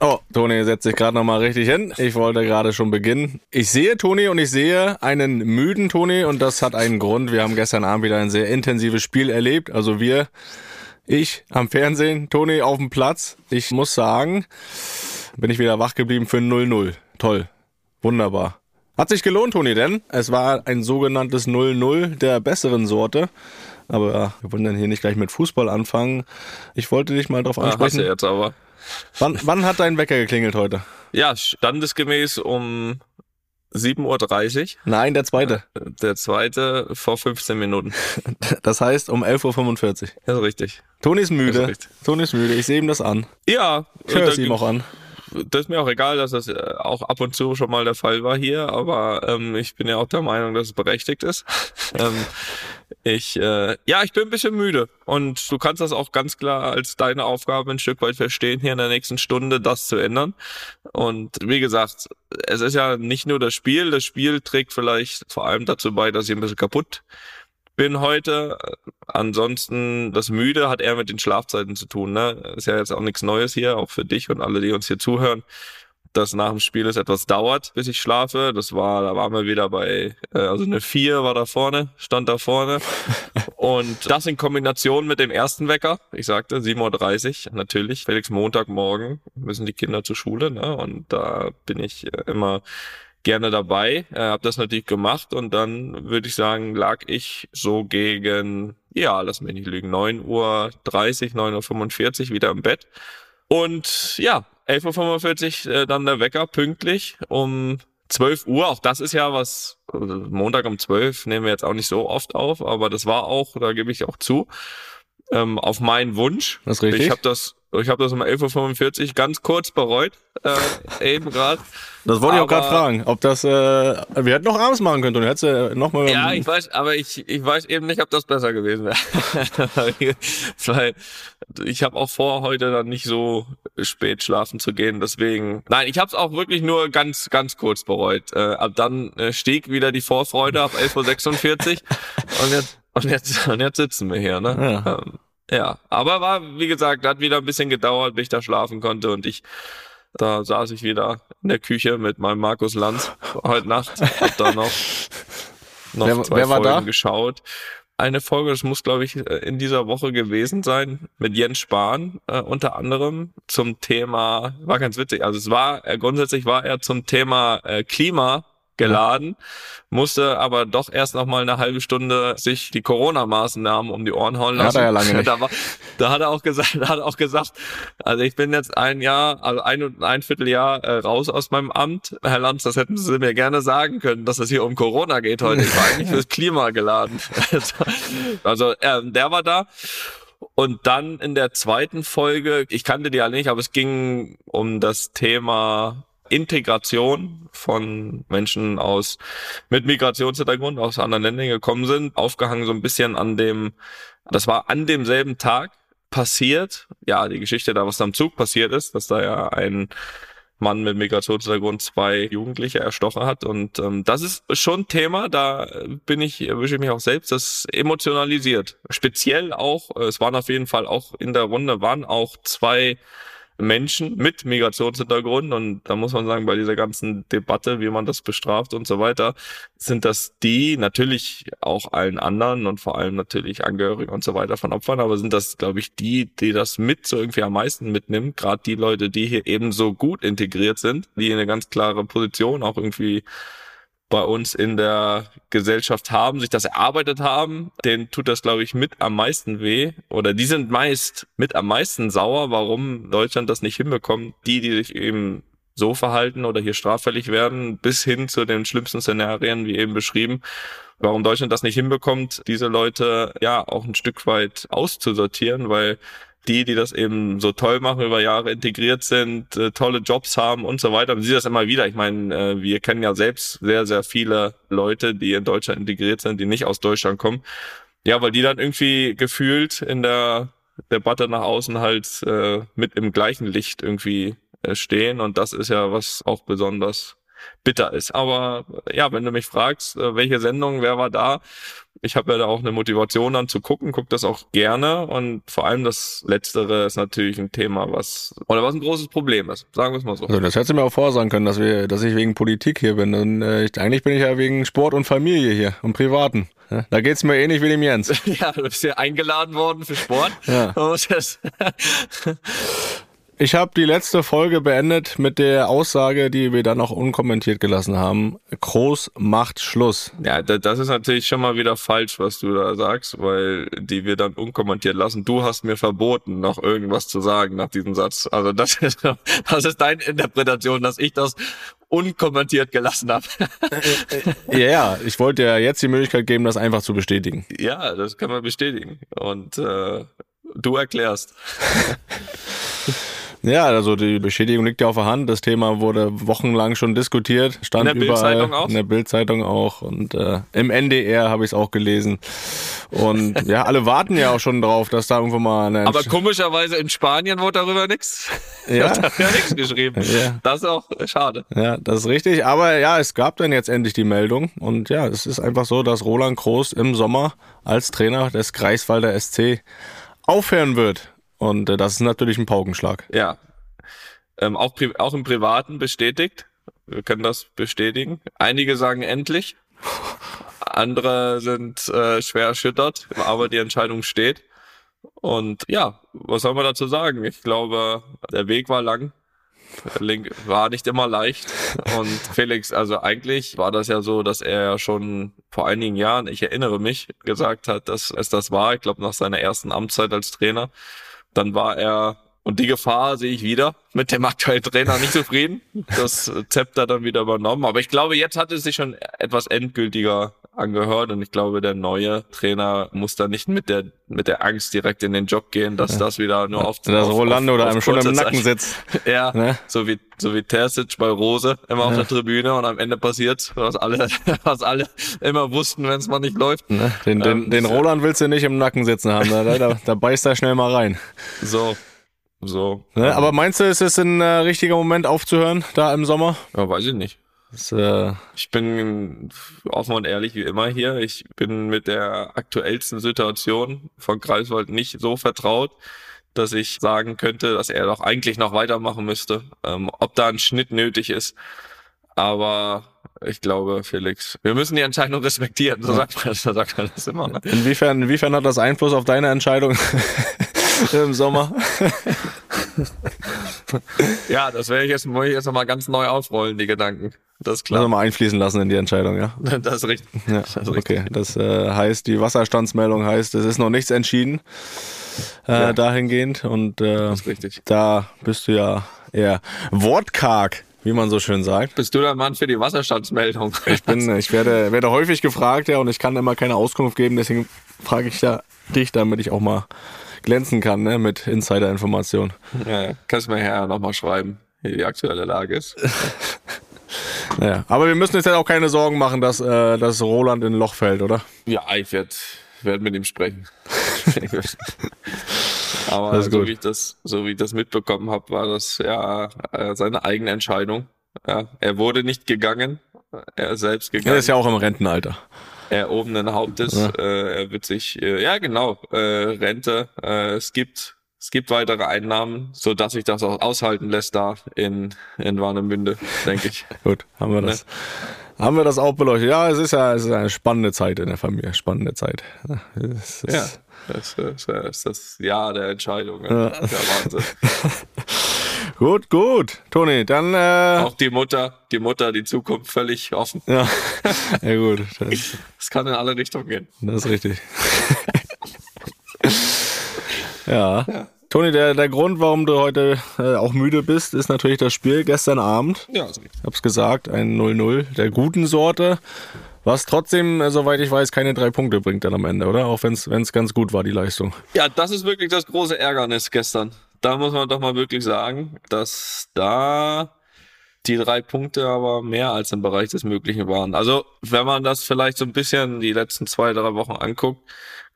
oh, Toni setzt sich gerade noch mal richtig hin. Ich wollte gerade schon beginnen. Ich sehe Toni und ich sehe einen müden Toni und das hat einen Grund. Wir haben gestern Abend wieder ein sehr intensives Spiel erlebt. Also wir, ich am Fernsehen, Toni auf dem Platz. Ich muss sagen, bin ich wieder wach geblieben für ein 0-0. Toll. Wunderbar. Hat sich gelohnt, Toni, denn es war ein sogenanntes 0-0 der besseren Sorte. Aber wir wollen dann hier nicht gleich mit Fußball anfangen. Ich wollte dich mal drauf Ah, ansprechen. du jetzt aber. Wann, wann hat dein Wecker geklingelt heute? Ja, standesgemäß um 7.30 Uhr. Nein, der zweite. Der zweite vor 15 Minuten. Das heißt um 11.45 Uhr. Das ist richtig. Toni ist müde. ist. Toni ist müde. Ich sehe ihm das an. Ja, Ich höre es ihm auch an. Das ist mir auch egal, dass das äh, auch ab und zu schon mal der Fall war hier, aber ähm, ich bin ja auch der Meinung, dass es berechtigt ist. ähm, ich, äh, ja, ich bin ein bisschen müde und du kannst das auch ganz klar als deine Aufgabe ein Stück weit verstehen, hier in der nächsten Stunde das zu ändern. Und wie gesagt, es ist ja nicht nur das Spiel, das Spiel trägt vielleicht vor allem dazu bei, dass ich ein bisschen kaputt bin heute. Ansonsten, das Müde hat eher mit den Schlafzeiten zu tun. Ne? Ist ja jetzt auch nichts Neues hier, auch für dich und alle, die uns hier zuhören, dass nach dem Spiel es etwas dauert, bis ich schlafe. Das war, da waren wir wieder bei, äh, also eine 4 war da vorne, stand da vorne. Und das in Kombination mit dem ersten Wecker, ich sagte 7.30 Uhr, natürlich, Felix Montagmorgen müssen die Kinder zur Schule, ne? Und da bin ich äh, immer gerne dabei, äh, habe das natürlich gemacht und dann würde ich sagen, lag ich so gegen, ja, lass mich nicht lügen, 9.30 Uhr, 9.45 Uhr wieder im Bett. Und ja, 11.45 Uhr äh, dann der Wecker pünktlich um 12 Uhr. Auch das ist ja was, also Montag um 12 nehmen wir jetzt auch nicht so oft auf, aber das war auch, da gebe ich auch zu, ähm, auf meinen Wunsch. Das ist richtig. Ich habe das, ich habe das um 11.45 Uhr ganz kurz bereut, äh, eben gerade. Das wollte ich auch gerade fragen, ob das, äh, wir hätten noch abends machen können, Toni. Hättest äh, noch mal. Ja, ich weiß, aber ich, ich weiß eben nicht, ob das besser gewesen wäre. Weil ich habe auch vor, heute dann nicht so spät schlafen zu gehen. Deswegen, nein, ich habe es auch wirklich nur ganz, ganz kurz bereut. Äh, ab dann äh, stieg wieder die Vorfreude ab 11.46 Uhr und jetzt, und jetzt, und jetzt sitzen wir hier. Ne? Ja. Ähm, ja, aber war, wie gesagt, hat wieder ein bisschen gedauert, bis ich da schlafen konnte und ich da saß ich wieder in der Küche mit meinem Markus Lanz heute Nacht. Hab da noch, noch Wer- zwei wer war Folgen da? geschaut. Eine Folge, das muss, glaube ich, in dieser Woche gewesen sein, mit Jens Spahn äh, unter anderem zum Thema, war ganz witzig, also es war, äh, grundsätzlich war er zum Thema äh, Klima geladen, musste aber doch erst noch mal eine halbe Stunde sich die Corona-Maßnahmen um die Ohren hauen Hat lassen. er ja lange nicht. Da, war, da hat er auch gesagt, da hat er auch gesagt, also ich bin jetzt ein Jahr, also ein und ein Vierteljahr äh, raus aus meinem Amt. Herr Lanz, das hätten Sie mir gerne sagen können, dass es hier um Corona geht heute. Ich war eigentlich fürs Klima geladen. also ähm, der war da. Und dann in der zweiten Folge, ich kannte die alle nicht, aber es ging um das Thema Integration von Menschen aus mit Migrationshintergrund aus anderen Ländern gekommen sind, aufgehangen so ein bisschen an dem, das war an demselben Tag passiert, ja, die Geschichte da, was am Zug passiert ist, dass da ja ein Mann mit Migrationshintergrund zwei Jugendliche erstochen hat. Und ähm, das ist schon Thema, da bin ich, erwische ich mich auch selbst, das emotionalisiert. Speziell auch, äh, es waren auf jeden Fall auch in der Runde, waren auch zwei Menschen mit Migrationshintergrund und da muss man sagen, bei dieser ganzen Debatte, wie man das bestraft und so weiter, sind das die, natürlich auch allen anderen und vor allem natürlich Angehörige und so weiter von Opfern, aber sind das, glaube ich, die, die das mit so irgendwie am meisten mitnimmt, gerade die Leute, die hier eben so gut integriert sind, die eine ganz klare Position auch irgendwie bei uns in der Gesellschaft haben, sich das erarbeitet haben, denen tut das, glaube ich, mit am meisten weh. Oder die sind meist mit am meisten sauer, warum Deutschland das nicht hinbekommt. Die, die sich eben so verhalten oder hier straffällig werden, bis hin zu den schlimmsten Szenarien, wie eben beschrieben, warum Deutschland das nicht hinbekommt, diese Leute ja auch ein Stück weit auszusortieren, weil die, die das eben so toll machen, über Jahre integriert sind, äh, tolle Jobs haben und so weiter. Man sieht das immer wieder. Ich meine, äh, wir kennen ja selbst sehr, sehr viele Leute, die in Deutschland integriert sind, die nicht aus Deutschland kommen. Ja, weil die dann irgendwie gefühlt in der Debatte nach außen halt äh, mit im gleichen Licht irgendwie äh, stehen und das ist ja was auch besonders bitter ist. Aber ja, wenn du mich fragst, äh, welche Sendung, wer war da, ich habe ja da auch eine Motivation dann zu gucken, guck das auch gerne und vor allem das Letztere ist natürlich ein Thema, was oder was ein großes Problem ist, sagen wir es mal so. Also das hättest du mir auch vorsagen können, dass wir, dass ich wegen Politik hier bin. Und, äh, ich, eigentlich bin ich ja wegen Sport und Familie hier und Privaten. Ja, da geht's mir ähnlich wie dem Jens. ja, du bist ja eingeladen worden für Sport. Ja. Ich habe die letzte Folge beendet mit der Aussage, die wir dann auch unkommentiert gelassen haben. Groß macht Schluss. Ja, das ist natürlich schon mal wieder falsch, was du da sagst, weil die wir dann unkommentiert lassen. Du hast mir verboten, noch irgendwas zu sagen nach diesem Satz. Also das ist, das ist deine Interpretation, dass ich das unkommentiert gelassen habe. ja, ja, ich wollte ja jetzt die Möglichkeit geben, das einfach zu bestätigen. Ja, das kann man bestätigen. Und äh, du erklärst. Ja, also die Beschädigung liegt ja auf der Hand. Das Thema wurde wochenlang schon diskutiert, stand in der überall auch? in der Bildzeitung auch und äh, im NDR habe ich es auch gelesen. Und ja, alle warten ja auch schon drauf, dass da irgendwo mal eine Aber komischerweise in Spanien wurde darüber nichts. Ja, da ja nichts geschrieben. Ja. Das ist auch schade. Ja, das ist richtig. Aber ja, es gab dann jetzt endlich die Meldung und ja, es ist einfach so, dass Roland Groß im Sommer als Trainer des Greifswalder SC aufhören wird. Und äh, das ist natürlich ein Paukenschlag. Ja. Ähm, auch, auch im Privaten bestätigt. Wir können das bestätigen. Einige sagen endlich. Andere sind äh, schwer erschüttert, aber die Entscheidung steht. Und ja, was soll man dazu sagen? Ich glaube, der Weg war lang. Link war nicht immer leicht. Und Felix, also eigentlich war das ja so, dass er ja schon vor einigen Jahren, ich erinnere mich, gesagt hat, dass es das war. Ich glaube, nach seiner ersten Amtszeit als Trainer dann war er, und die Gefahr sehe ich wieder, mit dem aktuellen Trainer nicht zufrieden. Das Zepter dann wieder übernommen. Aber ich glaube, jetzt hat es sich schon etwas endgültiger angehört und ich glaube, der neue Trainer muss da nicht mit der mit der Angst direkt in den Job gehen, dass ja. das wieder nur auf auf, Rolando oder einem schon im Nacken sitzt. ja, ne? so wie so wie Terzic bei Rose immer ja. auf der Tribüne und am Ende passiert, was alle was alle immer wussten, wenn es mal nicht läuft. Ne? Den, den, ähm, den Roland willst du nicht im Nacken sitzen haben, da, da, da beißt er schnell mal rein. So, so. Ne? Aber meinst du, ist es ein äh, richtiger Moment aufzuhören, da im Sommer? Ja, weiß ich nicht. Das, äh, ich bin offen und ehrlich wie immer hier. Ich bin mit der aktuellsten Situation von Greifswald nicht so vertraut, dass ich sagen könnte, dass er doch eigentlich noch weitermachen müsste. Ähm, ob da ein Schnitt nötig ist. Aber ich glaube, Felix, wir müssen die Entscheidung respektieren. So sagt man, so sagt man das immer. Ne? Inwiefern, inwiefern hat das Einfluss auf deine Entscheidung im Sommer? ja, das werde ich jetzt, muss ich jetzt nochmal ganz neu aufrollen, die Gedanken. Das ist klar. Also mal einfließen lassen in die Entscheidung, ja? Das ist richtig. Ja, das ist richtig. okay. Das äh, heißt, die Wasserstandsmeldung heißt, es ist noch nichts entschieden äh, ja. dahingehend. Und äh, das ist richtig. da bist du ja eher wortkarg wie man so schön sagt. Bist du der Mann für die Wasserstandsmeldung? Ich bin, ich werde, werde häufig gefragt, ja, und ich kann immer keine Auskunft geben, deswegen frage ich ja dich, damit ich auch mal glänzen kann, ne, mit Insider-Informationen. Ja, kannst du mir ja nochmal schreiben, wie die aktuelle Lage ist. Naja, aber wir müssen jetzt ja auch keine Sorgen machen, dass, äh, dass Roland in ein Loch fällt, oder? Ja, ich werde werd mit ihm sprechen. aber so wie ich das, so wie ich das mitbekommen habe, war das ja äh, seine eigene Entscheidung. Ja, er wurde nicht gegangen, er selbst gegangen. Er ist ja auch im Rentenalter. Er oben in Hauptes, ja. äh, er wird sich, äh, ja genau, äh, Rente, äh, es gibt es gibt weitere Einnahmen, so dass sich das auch aushalten lässt da in, in Warnemünde, denke ich. Gut, haben wir das. Ne? Haben wir das auch beleuchtet? Ja, es ist ja es ist eine spannende Zeit in der Familie, spannende Zeit. Es ja, das ist, das ist das Jahr der Entscheidung. Ja. Der Wahnsinn. gut, gut. Toni, dann. Äh, auch die Mutter, die Mutter, die Zukunft völlig offen. Ja, ja gut. Es kann in alle Richtungen gehen. Das ist richtig. Ja. ja. Toni, der, der Grund, warum du heute äh, auch müde bist, ist natürlich das Spiel gestern Abend. Ja, also ich hab's gesagt, ein 0-0 der guten Sorte. Was trotzdem, äh, soweit ich weiß, keine drei Punkte bringt dann am Ende, oder? Auch wenn es ganz gut war, die Leistung. Ja, das ist wirklich das große Ärgernis gestern. Da muss man doch mal wirklich sagen, dass da die drei Punkte aber mehr als im Bereich des Möglichen waren. Also wenn man das vielleicht so ein bisschen die letzten zwei, drei Wochen anguckt,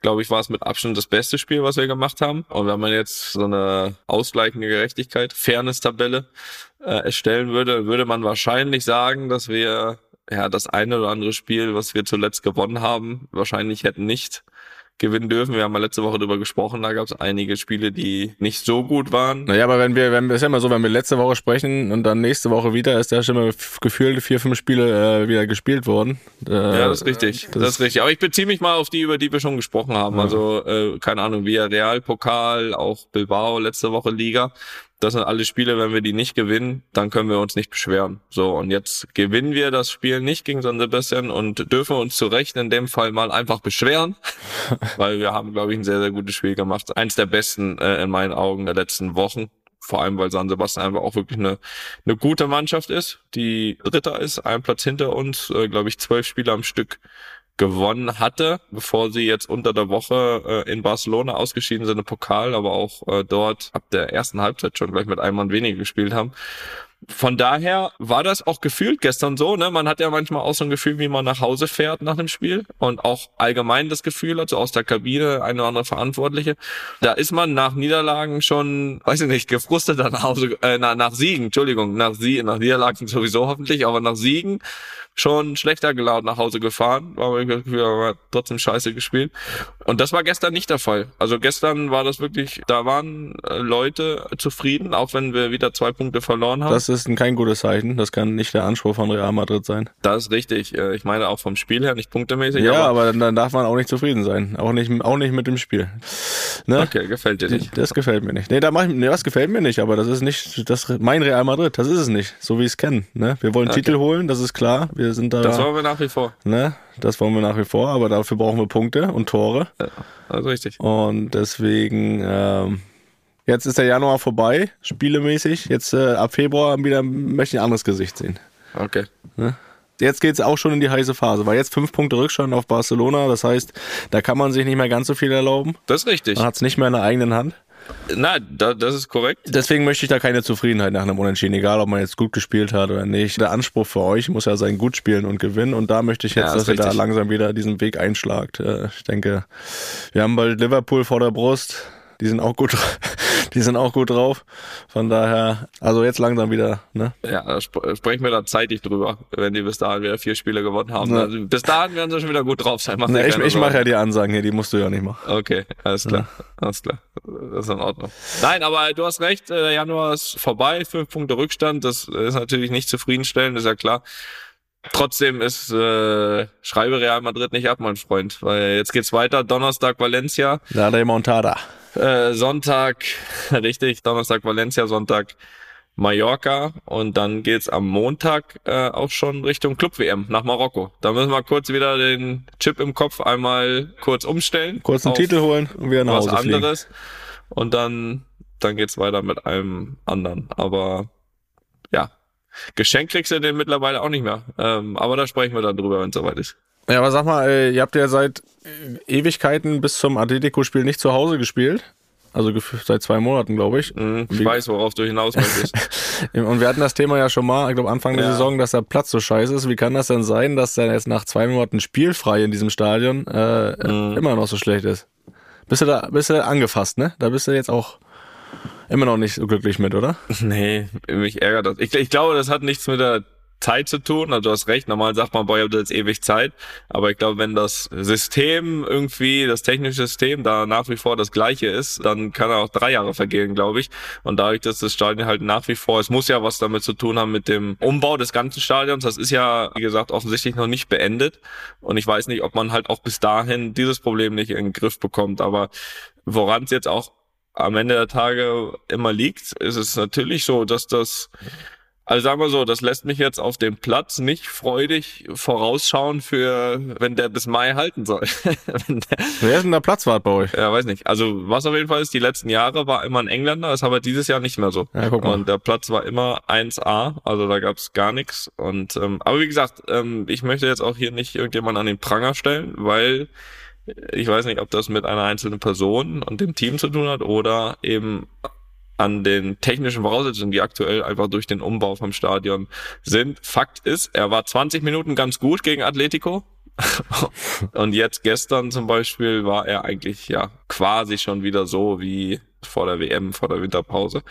glaube ich, war es mit Abstand das beste Spiel, was wir gemacht haben. Und wenn man jetzt so eine ausgleichende Gerechtigkeit, Fairness-Tabelle äh, erstellen würde, würde man wahrscheinlich sagen, dass wir ja das eine oder andere Spiel, was wir zuletzt gewonnen haben, wahrscheinlich hätten nicht gewinnen dürfen. Wir haben mal letzte Woche darüber gesprochen, da gab es einige Spiele, die nicht so gut waren. Naja, aber wenn wir, wenn wir, ist ja immer so, wenn wir letzte Woche sprechen und dann nächste Woche wieder, ist da schon mal gefühlt vier, fünf Spiele äh, wieder gespielt worden. Äh, ja, das ist richtig. Das, das, ist richtig. Aber ich beziehe mich mal auf die, über die wir schon gesprochen haben. Ja. Also, äh, keine Ahnung, via Real Pokal, auch Bilbao letzte Woche Liga das sind alle Spiele, wenn wir die nicht gewinnen, dann können wir uns nicht beschweren. So, und jetzt gewinnen wir das Spiel nicht gegen San Sebastian und dürfen uns zu Recht in dem Fall mal einfach beschweren, weil wir haben, glaube ich, ein sehr, sehr gutes Spiel gemacht. Eins der besten äh, in meinen Augen der letzten Wochen. Vor allem, weil San Sebastian einfach auch wirklich eine, eine gute Mannschaft ist, die Dritter ist, ein Platz hinter uns, äh, glaube ich, zwölf Spiele am Stück gewonnen hatte, bevor sie jetzt unter der Woche äh, in Barcelona ausgeschieden sind im Pokal, aber auch äh, dort ab der ersten Halbzeit schon gleich mit einem Mann weniger gespielt haben. Von daher war das auch gefühlt gestern so, ne? Man hat ja manchmal auch so ein Gefühl, wie man nach Hause fährt nach dem Spiel und auch allgemein das Gefühl, also aus der Kabine eine oder andere Verantwortliche. Da ist man nach Niederlagen schon, weiß ich nicht, gefrustet nach Hause, äh, nach, nach Siegen, Entschuldigung, nach, Sie nach Niederlagen sowieso hoffentlich, aber nach Siegen schon schlechter gelaunt nach Hause gefahren, aber trotzdem scheiße gespielt. Und das war gestern nicht der Fall. Also gestern war das wirklich, da waren äh, Leute zufrieden, auch wenn wir wieder zwei Punkte verloren haben. Das ist kein gutes Zeichen. Das kann nicht der Anspruch von Real Madrid sein. Das ist richtig. Äh, ich meine auch vom Spiel her, nicht punktemäßig. Ja, aber, aber dann darf man auch nicht zufrieden sein. Auch nicht, auch nicht mit dem Spiel. Ne? Okay, gefällt dir nicht. Das gefällt mir nicht. Nee, da mach ich, nee, das gefällt mir nicht, aber das ist nicht, das, mein Real Madrid, das ist es nicht. So wie ich es kenne. Ne? Wir wollen okay. Titel holen, das ist klar. Wir wir sind da. Das wollen wir nach wie vor. Ne? Das wollen wir nach wie vor, aber dafür brauchen wir Punkte und Tore. Ja, also richtig. Und deswegen, ähm, jetzt ist der Januar vorbei, spielemäßig. Jetzt äh, ab Februar wieder möchte ich ein anderes Gesicht sehen. Okay. Ne? Jetzt geht es auch schon in die heiße Phase, weil jetzt fünf Punkte Rückstand auf Barcelona. Das heißt, da kann man sich nicht mehr ganz so viel erlauben. Das ist richtig. Man hat es nicht mehr in der eigenen Hand. Na, da, das ist korrekt. Deswegen möchte ich da keine Zufriedenheit nach einem Unentschieden, egal ob man jetzt gut gespielt hat oder nicht. Der Anspruch für euch muss ja sein, gut spielen und gewinnen. Und da möchte ich jetzt, ja, das dass ihr da langsam wieder diesen Weg einschlagt. Äh, ich denke, wir haben bald Liverpool vor der Brust die sind auch gut, die sind auch gut drauf. Von daher, also jetzt langsam wieder, ne? Ja, da sp sprechen wir da zeitig drüber, wenn die bis dahin wieder vier Spiele gewonnen haben. Ja. Also bis dahin werden sie schon wieder gut drauf sein. Mach ne, ich ich mache ja die Ansagen hier, die musst du ja nicht machen. Okay, alles klar, ja. alles klar. Das ist in Ordnung. Nein, aber du hast recht, äh, der Januar ist vorbei, fünf Punkte Rückstand, das ist natürlich nicht zufriedenstellend, ist ja klar. Trotzdem ist äh, schreibe Real Madrid nicht ab, mein Freund, weil jetzt geht's weiter. Donnerstag Valencia. La Remontada. Äh, Sonntag, richtig, Donnerstag Valencia, Sonntag Mallorca und dann geht's am Montag äh, auch schon Richtung Club WM nach Marokko. Da müssen wir kurz wieder den Chip im Kopf einmal kurz umstellen. Kurz einen Titel holen und wieder nach Hause was anderes. Und dann dann geht's weiter mit einem anderen. Aber ja, Geschenk kriegst du den mittlerweile auch nicht mehr. Ähm, aber da sprechen wir dann drüber, wenn es soweit ist. Ja, aber sag mal, äh, ihr habt ja seit äh, Ewigkeiten bis zum Atletico-Spiel nicht zu Hause gespielt. Also seit zwei Monaten, glaube ich. Mhm, ich Wie weiß, worauf du hinaus möchtest. und wir hatten das Thema ja schon mal, ich glaube Anfang der Saison, dass der Platz so scheiße ist. Wie kann das denn sein, dass der jetzt nach zwei Monaten spielfrei in diesem Stadion äh, mhm. immer noch so schlecht ist? Bist du da, bist du angefasst, ne? Da bist du jetzt auch immer noch nicht so glücklich mit, oder? Nee, mich ärgert das. Ich, ich glaube, das hat nichts mit der Zeit zu tun. Also du hast recht, normal sagt man, boah, ihr habt jetzt ewig Zeit. Aber ich glaube, wenn das System irgendwie, das technische System da nach wie vor das gleiche ist, dann kann er auch drei Jahre vergehen, glaube ich. Und dadurch, dass das Stadion halt nach wie vor, es muss ja was damit zu tun haben mit dem Umbau des ganzen Stadions. Das ist ja, wie gesagt, offensichtlich noch nicht beendet. Und ich weiß nicht, ob man halt auch bis dahin dieses Problem nicht in den Griff bekommt. Aber woran es jetzt auch am Ende der Tage immer liegt, ist es natürlich so, dass das also sagen wir so, das lässt mich jetzt auf dem Platz nicht freudig vorausschauen für, wenn der bis Mai halten soll. Wer ist denn der Platzwart bei euch? Ja, weiß nicht. Also was auf jeden Fall ist, die letzten Jahre war immer ein Engländer, das haben wir dieses Jahr nicht mehr so. Ja, guck mal. Und der Platz war immer 1A, also da gab's gar nichts. Und ähm, aber wie gesagt, ähm, ich möchte jetzt auch hier nicht irgendjemand an den Pranger stellen, weil ich weiß nicht, ob das mit einer einzelnen Person und dem Team zu tun hat oder eben an den technischen Voraussetzungen, die aktuell einfach durch den Umbau vom Stadion sind. Fakt ist, er war 20 Minuten ganz gut gegen Atletico. und jetzt gestern zum Beispiel war er eigentlich ja quasi schon wieder so wie vor der WM, vor der Winterpause.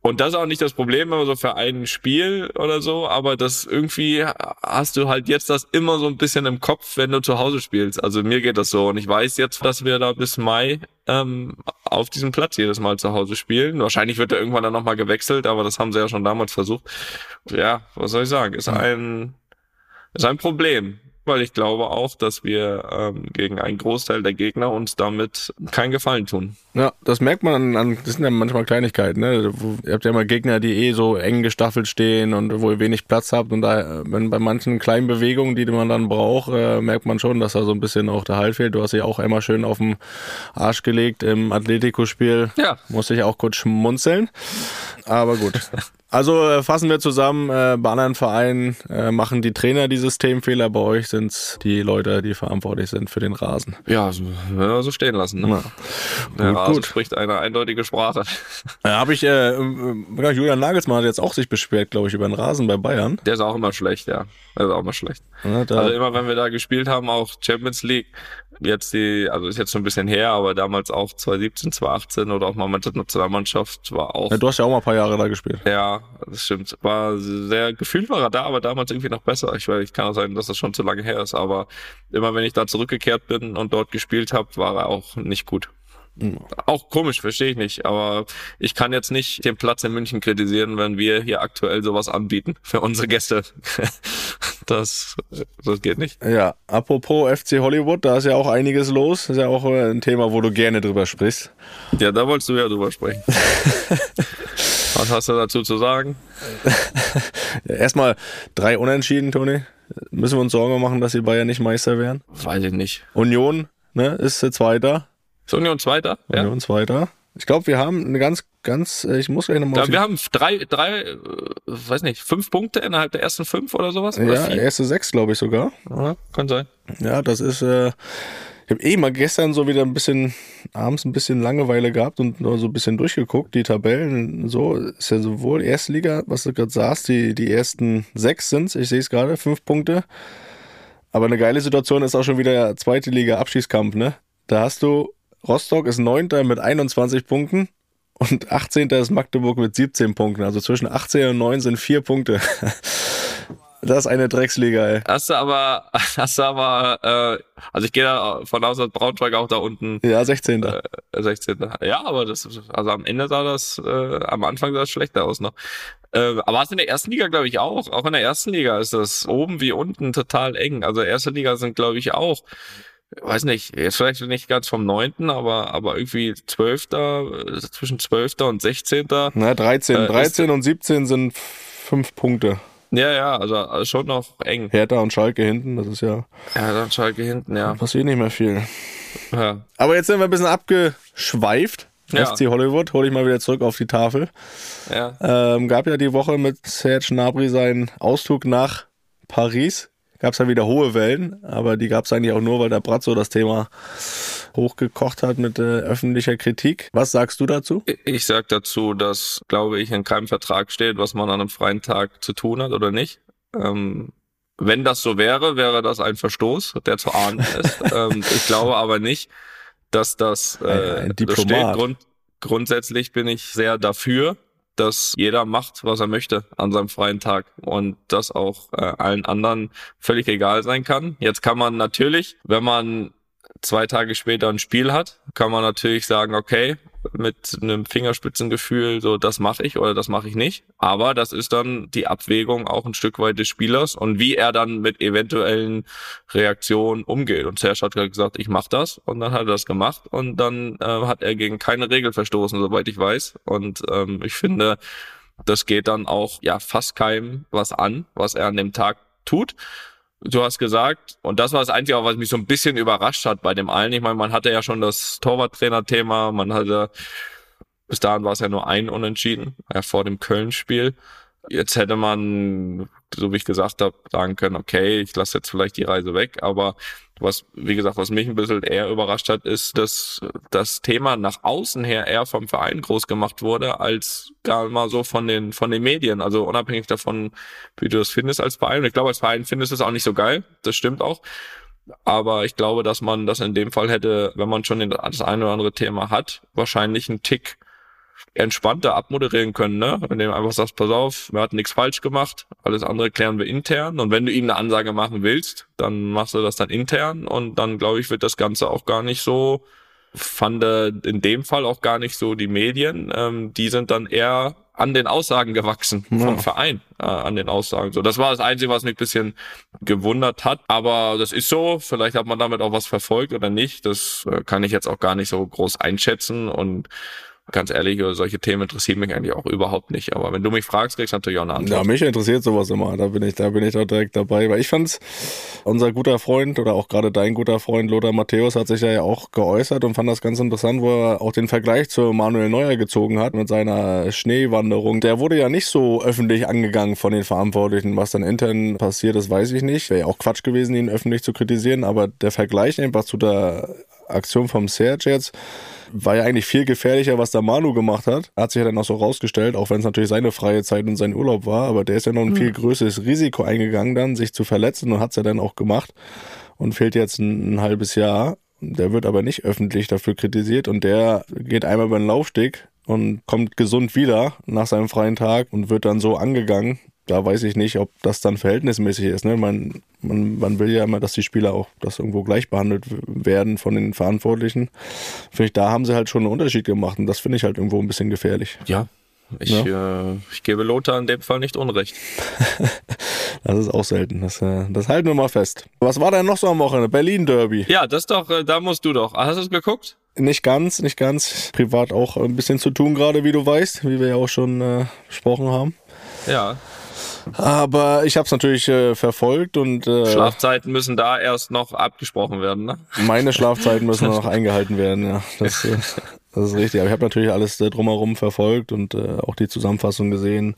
Und das ist auch nicht das Problem immer so für ein Spiel oder so, aber das irgendwie hast du halt jetzt das immer so ein bisschen im Kopf, wenn du zu Hause spielst. Also mir geht das so und ich weiß jetzt, dass wir da bis Mai ähm, auf diesem Platz jedes Mal zu Hause spielen. Wahrscheinlich wird er irgendwann dann nochmal gewechselt, aber das haben sie ja schon damals versucht. Ja, was soll ich sagen? Ist ein, ist ein Problem weil ich glaube auch, dass wir ähm, gegen einen Großteil der Gegner uns damit keinen Gefallen tun. Ja, das merkt man an, das sind ja manchmal Kleinigkeiten, ne? Ihr habt ja immer Gegner, die eh so eng gestaffelt stehen und wo ihr wenig Platz habt und da, wenn bei manchen kleinen Bewegungen, die man dann braucht, äh, merkt man schon, dass da so ein bisschen auch der Halt fehlt. Du hast dich auch einmal schön auf den Arsch gelegt im Atletico-Spiel. Ja. Musste ich auch kurz schmunzeln. Aber gut. Also äh, fassen wir zusammen, äh, bei anderen Vereinen äh, machen die Trainer die Systemfehler, bei euch sind es die Leute, die verantwortlich sind für den Rasen. Ja, so, ja, so stehen lassen. Ne? Ja. Der gut, Rasen gut. spricht eine eindeutige Sprache. Ja, habe ich, äh, äh, Julian Nagelsmann hat jetzt auch sich beschwert, glaube ich, über den Rasen bei Bayern. Der ist auch immer schlecht, ja. Der ist auch immer schlecht. Ja, also immer, wenn wir da gespielt haben, auch Champions League, jetzt die, also ist jetzt schon ein bisschen her, aber damals auch 2017, 2018 oder auch mal mit der Nationalmannschaft war auch. Ja, du hast ja auch mal ein paar Jahre da gespielt. Ja, das stimmt. War sehr gefühlt war er da, aber damals irgendwie noch besser. Ich weiß, ich kann auch sagen, dass das schon zu lange her ist, aber immer wenn ich da zurückgekehrt bin und dort gespielt habe, war er auch nicht gut. Auch komisch, verstehe ich nicht. Aber ich kann jetzt nicht den Platz in München kritisieren, wenn wir hier aktuell sowas anbieten für unsere Gäste. Das, das geht nicht. Ja, apropos FC Hollywood, da ist ja auch einiges los. Das ist ja auch äh, ein Thema, wo du gerne drüber sprichst. Ja, da wolltest du ja drüber sprechen. Was hast du dazu zu sagen? ja, erstmal drei Unentschieden, Toni. Müssen wir uns Sorgen machen, dass die Bayern nicht Meister werden? Weiß ich nicht. Union, ne, ist der Zweiter. Ist Union Zweiter? Union ja. Zweiter. Ich glaube, wir haben eine ganz, ganz, äh, ich muss gleich nochmal. Ja, wir haben drei, drei, äh, weiß nicht, fünf Punkte innerhalb der ersten fünf oder sowas? Oder ja, vier? erste sechs, glaube ich sogar. Ja, kann sein. Ja, das ist, äh, ich habe eh mal gestern so wieder ein bisschen, abends ein bisschen Langeweile gehabt und so ein bisschen durchgeguckt, die Tabellen, so, ist ja sowohl Erstliga, was du gerade sagst, die, die ersten sechs sind's, ich sehe es gerade, fünf Punkte. Aber eine geile Situation ist auch schon wieder zweite Liga Abschießkampf, ne? Da hast du Rostock ist Neunter mit 21 Punkten und 18. ist Magdeburg mit 17 Punkten. Also zwischen 18 und 9 sind vier Punkte. Das ist eine Drecksliga, ey. Hast du aber, hast du aber, äh, also ich gehe davon aus, dass Braunschweig auch da unten. Ja, 16. Äh, 16. Ja, aber das, also am Ende sah das, äh, am Anfang sah das schlechter aus noch. Äh, aber was in der ersten Liga, glaube ich, auch. Auch in der ersten Liga ist das oben wie unten total eng. Also erste Liga sind, glaube ich, auch weiß nicht, jetzt vielleicht nicht ganz vom neunten, aber, aber irgendwie zwölfter, zwischen zwölfter und sechzehnter. Na, 13, äh, 13 und 17 sind fünf Punkte. Ja, ja, also schon noch eng. Hertha und Schalke hinten, das ist ja. Hertha und Schalke hinten, ja. Passiert nicht mehr viel. Ja. Aber jetzt sind wir ein bisschen abgeschweift. Ja. FC Hollywood, hole ich mal wieder zurück auf die Tafel. Ja. Ähm, gab ja die Woche mit Serge Nabri seinen Auszug nach Paris gab es ja wieder hohe Wellen, aber die gab es eigentlich auch nur, weil der Bratzo das Thema hochgekocht hat mit äh, öffentlicher Kritik. Was sagst du dazu? Ich sag dazu, dass, glaube ich, in keinem Vertrag steht, was man an einem freien Tag zu tun hat oder nicht. Ähm, wenn das so wäre, wäre das ein Verstoß, der zu ahnen ist. ähm, ich glaube aber nicht, dass das, äh, ein, ein das steht. Grund, grundsätzlich bin ich sehr dafür, dass jeder macht, was er möchte an seinem freien Tag und das auch äh, allen anderen völlig egal sein kann. Jetzt kann man natürlich, wenn man zwei Tage später ein Spiel hat, kann man natürlich sagen, okay, mit einem Fingerspitzengefühl, so das mache ich oder das mache ich nicht. Aber das ist dann die Abwägung auch ein Stück weit des Spielers und wie er dann mit eventuellen Reaktionen umgeht. Und Serge hat gesagt, ich mache das und dann hat er das gemacht und dann äh, hat er gegen keine Regel verstoßen, soweit ich weiß. Und ähm, ich finde, das geht dann auch ja fast keinem was an, was er an dem Tag tut. Du hast gesagt, und das war das Einzige, was mich so ein bisschen überrascht hat bei dem allen. Ich meine, man hatte ja schon das Torwarttrainer-Thema, man hatte, bis dahin war es ja nur ein Unentschieden, ja, vor dem Köln-Spiel. Jetzt hätte man, so wie ich gesagt habe, sagen können, okay, ich lasse jetzt vielleicht die Reise weg, aber was, wie gesagt, was mich ein bisschen eher überrascht hat, ist, dass das Thema nach außen her eher vom Verein groß gemacht wurde, als gar mal so von den, von den Medien. Also unabhängig davon, wie du das findest als Verein. Und ich glaube, als Verein findest du es auch nicht so geil. Das stimmt auch. Aber ich glaube, dass man das in dem Fall hätte, wenn man schon das eine oder andere Thema hat, wahrscheinlich einen Tick entspannter abmoderieren können, ne? Wenn du einfach sagst, pass auf, wir hatten nichts falsch gemacht, alles andere klären wir intern. Und wenn du ihm eine Ansage machen willst, dann machst du das dann intern und dann, glaube ich, wird das Ganze auch gar nicht so, fand in dem Fall auch gar nicht so die Medien. Ähm, die sind dann eher an den Aussagen gewachsen vom ja. Verein, äh, an den Aussagen. So, das war das Einzige, was mich ein bisschen gewundert hat. Aber das ist so. Vielleicht hat man damit auch was verfolgt oder nicht. Das äh, kann ich jetzt auch gar nicht so groß einschätzen und ganz ehrlich, solche Themen interessieren mich eigentlich auch überhaupt nicht. Aber wenn du mich fragst, kriegst du natürlich auch eine Antwort. Ja, mich interessiert sowas immer. Da bin ich, da bin ich doch direkt dabei. Weil ich fand's, unser guter Freund oder auch gerade dein guter Freund Lothar Matthäus hat sich ja auch geäußert und fand das ganz interessant, wo er auch den Vergleich zu Manuel Neuer gezogen hat mit seiner Schneewanderung. Der wurde ja nicht so öffentlich angegangen von den Verantwortlichen. Was dann intern passiert ist, weiß ich nicht. Wäre ja auch Quatsch gewesen, ihn öffentlich zu kritisieren. Aber der Vergleich einfach zu der Aktion vom Serge jetzt, war ja eigentlich viel gefährlicher, was der Manu gemacht hat. Hat sich ja dann auch so rausgestellt, auch wenn es natürlich seine freie Zeit und sein Urlaub war, aber der ist ja noch ein mhm. viel größeres Risiko eingegangen dann, sich zu verletzen und hat es ja dann auch gemacht und fehlt jetzt ein, ein halbes Jahr. Der wird aber nicht öffentlich dafür kritisiert und der geht einmal über den Laufsteg und kommt gesund wieder nach seinem freien Tag und wird dann so angegangen, da weiß ich nicht, ob das dann verhältnismäßig ist. Ne? Man, man, man will ja immer, dass die Spieler auch das irgendwo gleich behandelt werden von den Verantwortlichen. Finde ich, da haben sie halt schon einen Unterschied gemacht und das finde ich halt irgendwo ein bisschen gefährlich. Ja, ich, ja. Äh, ich gebe Lothar in dem Fall nicht Unrecht. das ist auch selten. Das, äh, das halten wir mal fest. Was war denn noch so am Wochenende? Berlin Derby. Ja, das doch, äh, da musst du doch. Hast du es geguckt? Nicht ganz, nicht ganz. Privat auch ein bisschen zu tun gerade, wie du weißt, wie wir ja auch schon äh, besprochen haben. Ja. Aber ich habe es natürlich äh, verfolgt und äh, Schlafzeiten müssen da erst noch abgesprochen werden, ne? Meine Schlafzeiten müssen noch eingehalten werden, ja. Das, äh, das ist richtig. Aber ich habe natürlich alles äh, drumherum verfolgt und äh, auch die Zusammenfassung gesehen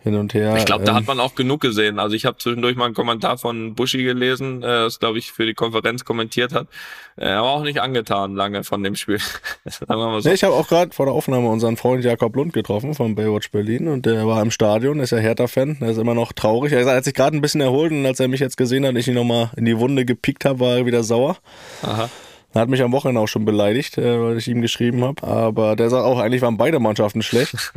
hin und her. Ich glaube, da hat ähm, man auch genug gesehen. Also ich habe zwischendurch mal einen Kommentar von Buschi gelesen, äh, das glaube ich für die Konferenz kommentiert hat. Er war auch nicht angetan lange von dem Spiel. so. ich habe auch gerade vor der Aufnahme unseren Freund Jakob Lund getroffen von Baywatch Berlin und der war im Stadion, ist ja Hertha-Fan, der ist immer noch traurig. Er hat sich gerade ein bisschen erholt und als er mich jetzt gesehen hat, ich ihn nochmal in die Wunde gepickt habe, war er wieder sauer. Aha. Er hat mich am Wochenende auch schon beleidigt, äh, weil ich ihm geschrieben habe. Aber der sagt auch, eigentlich waren beide Mannschaften schlecht.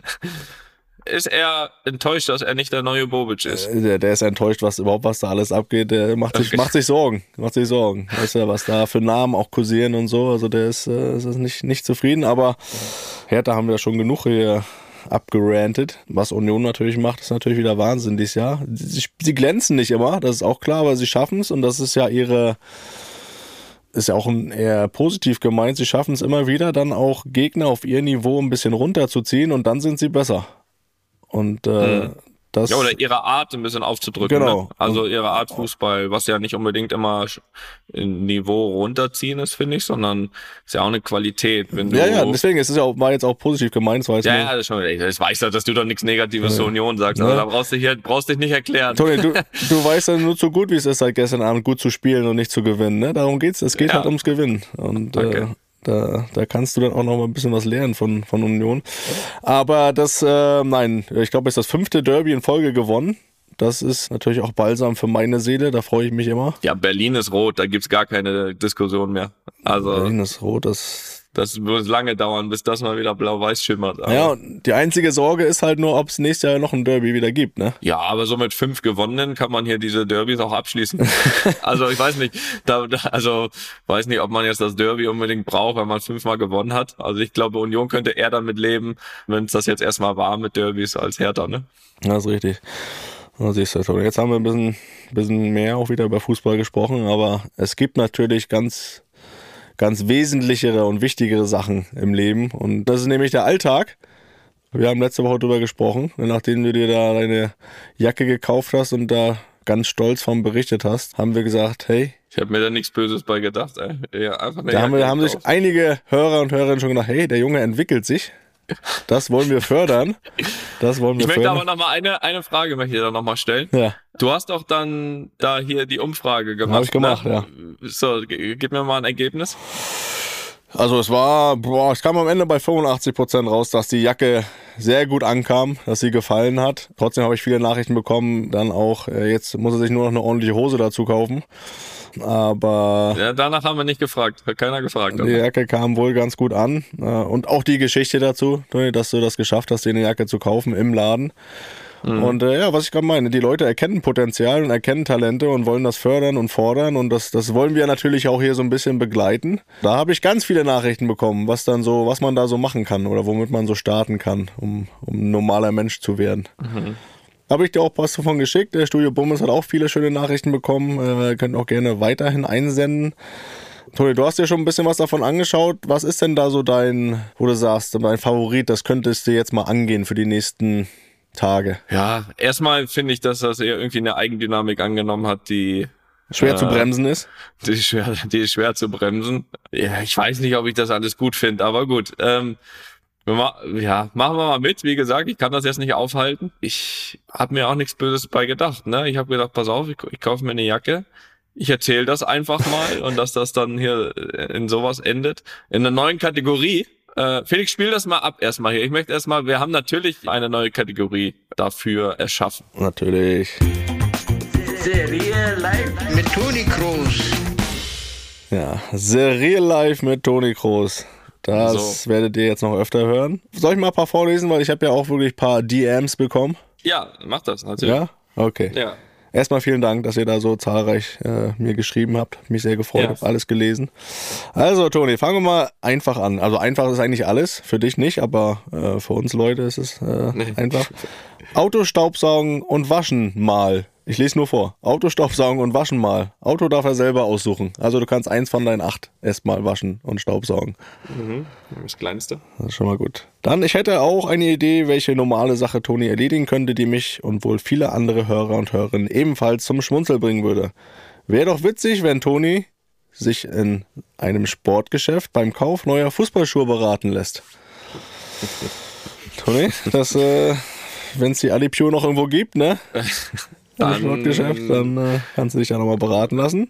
ist er enttäuscht, dass er nicht der neue Bobic ist. Äh, der, der ist enttäuscht, was überhaupt was da alles abgeht. Der macht sich, okay. macht sich Sorgen. Macht sich Sorgen. Weißt du, was da für Namen auch kursieren und so. Also der ist, äh, ist nicht, nicht zufrieden, aber Hertha haben wir schon genug hier abgerantet. Was Union natürlich macht, ist natürlich wieder Wahnsinn dieses Jahr. Sie, sie glänzen nicht immer, das ist auch klar, aber sie schaffen es und das ist ja ihre ist ja auch eher positiv gemeint, sie schaffen es immer wieder, dann auch Gegner auf ihr Niveau ein bisschen runterzuziehen und dann sind sie besser. Und äh, mhm. das. Ja, oder ihre Art ein bisschen aufzudrücken. Genau. Ne? Also ihre Art Fußball, was ja nicht unbedingt immer ein Niveau runterziehen ist, finde ich, sondern ist ja auch eine Qualität. Wenn du ja, ja, deswegen ist es ja auch, war jetzt auch positiv gemeint, weiß Ja, ja, das, schon, ich weiß ja, dass du doch nichts Negatives ja. zur Union sagst, aber ja. da brauchst du hier, brauchst dich nicht erklären. Toni, du, du weißt ja nur zu gut, wie es ist, seit gestern Abend gut zu spielen und nicht zu gewinnen, ne? Darum geht's. Es geht ja. halt ums Gewinnen. Und okay. äh, da, da kannst du dann auch noch mal ein bisschen was lernen von, von Union. Aber das, äh, nein, ich glaube, es ist das fünfte Derby in Folge gewonnen. Das ist natürlich auch balsam für meine Seele, da freue ich mich immer. Ja, Berlin ist rot, da gibt's gar keine Diskussion mehr. Also Berlin ist rot, das das wird lange dauern, bis das mal wieder blau-weiß schimmert. Aber ja, die einzige Sorge ist halt nur, ob es nächstes Jahr noch ein Derby wieder gibt, ne? Ja, aber so mit fünf gewonnenen kann man hier diese Derbys auch abschließen. also ich weiß nicht, da, also weiß nicht, ob man jetzt das Derby unbedingt braucht, wenn man fünfmal gewonnen hat. Also ich glaube, Union könnte eher damit leben, wenn es das jetzt erstmal war mit Derbys als Hertha, ne? Das ist richtig. Das siehst du schon. Jetzt haben wir ein bisschen, bisschen mehr auch wieder über Fußball gesprochen, aber es gibt natürlich ganz ganz wesentlichere und wichtigere Sachen im Leben. Und das ist nämlich der Alltag. Wir haben letzte Woche drüber gesprochen, nachdem du dir da deine Jacke gekauft hast und da ganz stolz von berichtet hast, haben wir gesagt, hey. Ich habe mir da nichts Böses bei gedacht. Ey. Ja, einfach da haben, wir, haben sich einige Hörer und Hörerinnen schon gedacht, hey, der Junge entwickelt sich. Das wollen wir fördern. Das wollen wir ich möchte aber noch mal eine, eine Frage möchte ich da noch mal stellen. Ja. Du hast doch dann da hier die Umfrage gemacht. Hab ich gemacht, ne? ja. So, gib mir mal ein Ergebnis. Also es war, boah, es kam am Ende bei 85 Prozent raus, dass die Jacke sehr gut ankam, dass sie gefallen hat. Trotzdem habe ich viele Nachrichten bekommen, dann auch, äh, jetzt muss er sich nur noch eine ordentliche Hose dazu kaufen. Aber Ja, danach haben wir nicht gefragt. Hat keiner gefragt. die oder? Jacke kam wohl ganz gut an. Äh, Und auch die Geschichte dazu, dass du das geschafft hast, dir eine Jacke zu kaufen im Laden. Und äh, ja, was ich gerade meine, die Leute erkennen Potenzial und erkennen Talente und wollen das fördern und fordern und das, das wollen wir natürlich auch hier so ein bisschen begleiten. Da habe ich ganz viele Nachrichten bekommen, was dann so, was man da so machen kann oder womit man so starten kann, um, um ein normaler Mensch zu werden. Habe ich dir auch Post davon geschickt. Der Studio Bummes hat auch viele schöne Nachrichten bekommen. Äh, könnt auch gerne weiterhin einsenden. Toni, du hast dir schon ein bisschen was davon angeschaut. Was ist denn da so dein, wo du sagst, dein Favorit? Das könntest du jetzt mal angehen für die nächsten Tage. Ja, erstmal finde ich, dass das eher irgendwie eine Eigendynamik angenommen hat, die Schwer zu Äh, bremsen ist. Die ist schwer, die ist schwer zu bremsen. Ja, ich weiß nicht, ob ich das alles gut finde, aber gut. Ähm, ja, machen wir mal mit. Wie gesagt, ich kann das jetzt nicht aufhalten. Ich habe mir auch nichts Böses bei gedacht. Ne? Ich habe gedacht, pass auf, ich, ich kaufe mir eine Jacke. Ich erzähle das einfach mal und dass das dann hier in sowas endet. In einer neuen Kategorie. Äh, Felix, spiel das mal ab erstmal hier. Ich möchte erstmal, wir haben natürlich eine neue Kategorie dafür erschaffen. Natürlich. Serie live mit Toni Kroos. Ja, The Real Life mit Toni Kroos. Das So. werdet ihr jetzt noch öfter hören. Soll ich mal ein paar vorlesen, weil ich habe ja auch wirklich ein paar DMs bekommen. Ja, mach das natürlich. Ja? Okay. ja. Erstmal vielen Dank, dass ihr da so zahlreich äh, mir geschrieben habt. Mich sehr gefreut, Ja. hab alles gelesen. Also, Toni, fangen wir mal einfach an. Also einfach ist eigentlich alles, für dich nicht, aber äh, für uns Leute ist es äh, Nee. einfach. Autostaubsaugen und waschen mal. Ich lese nur vor. Autostaubsaugen und waschen mal. Auto darf er selber aussuchen. Also du kannst eins von deinen acht erstmal waschen und staubsaugen. Das Kleinste. Das ist schon mal gut. Dann, ich hätte auch eine Idee, welche normale Sache Toni erledigen könnte, die mich und wohl viele andere Hörer und Hörerinnen ebenfalls zum Schmunzel bringen würde. Wäre doch witzig, wenn Toni sich in einem Sportgeschäft beim Kauf neuer Fußballschuhe beraten lässt. Toni, das, äh, wenn es die Alipio noch irgendwo gibt, ne? Dann- Sportgeschäft, dann äh, kannst du dich da nochmal beraten lassen.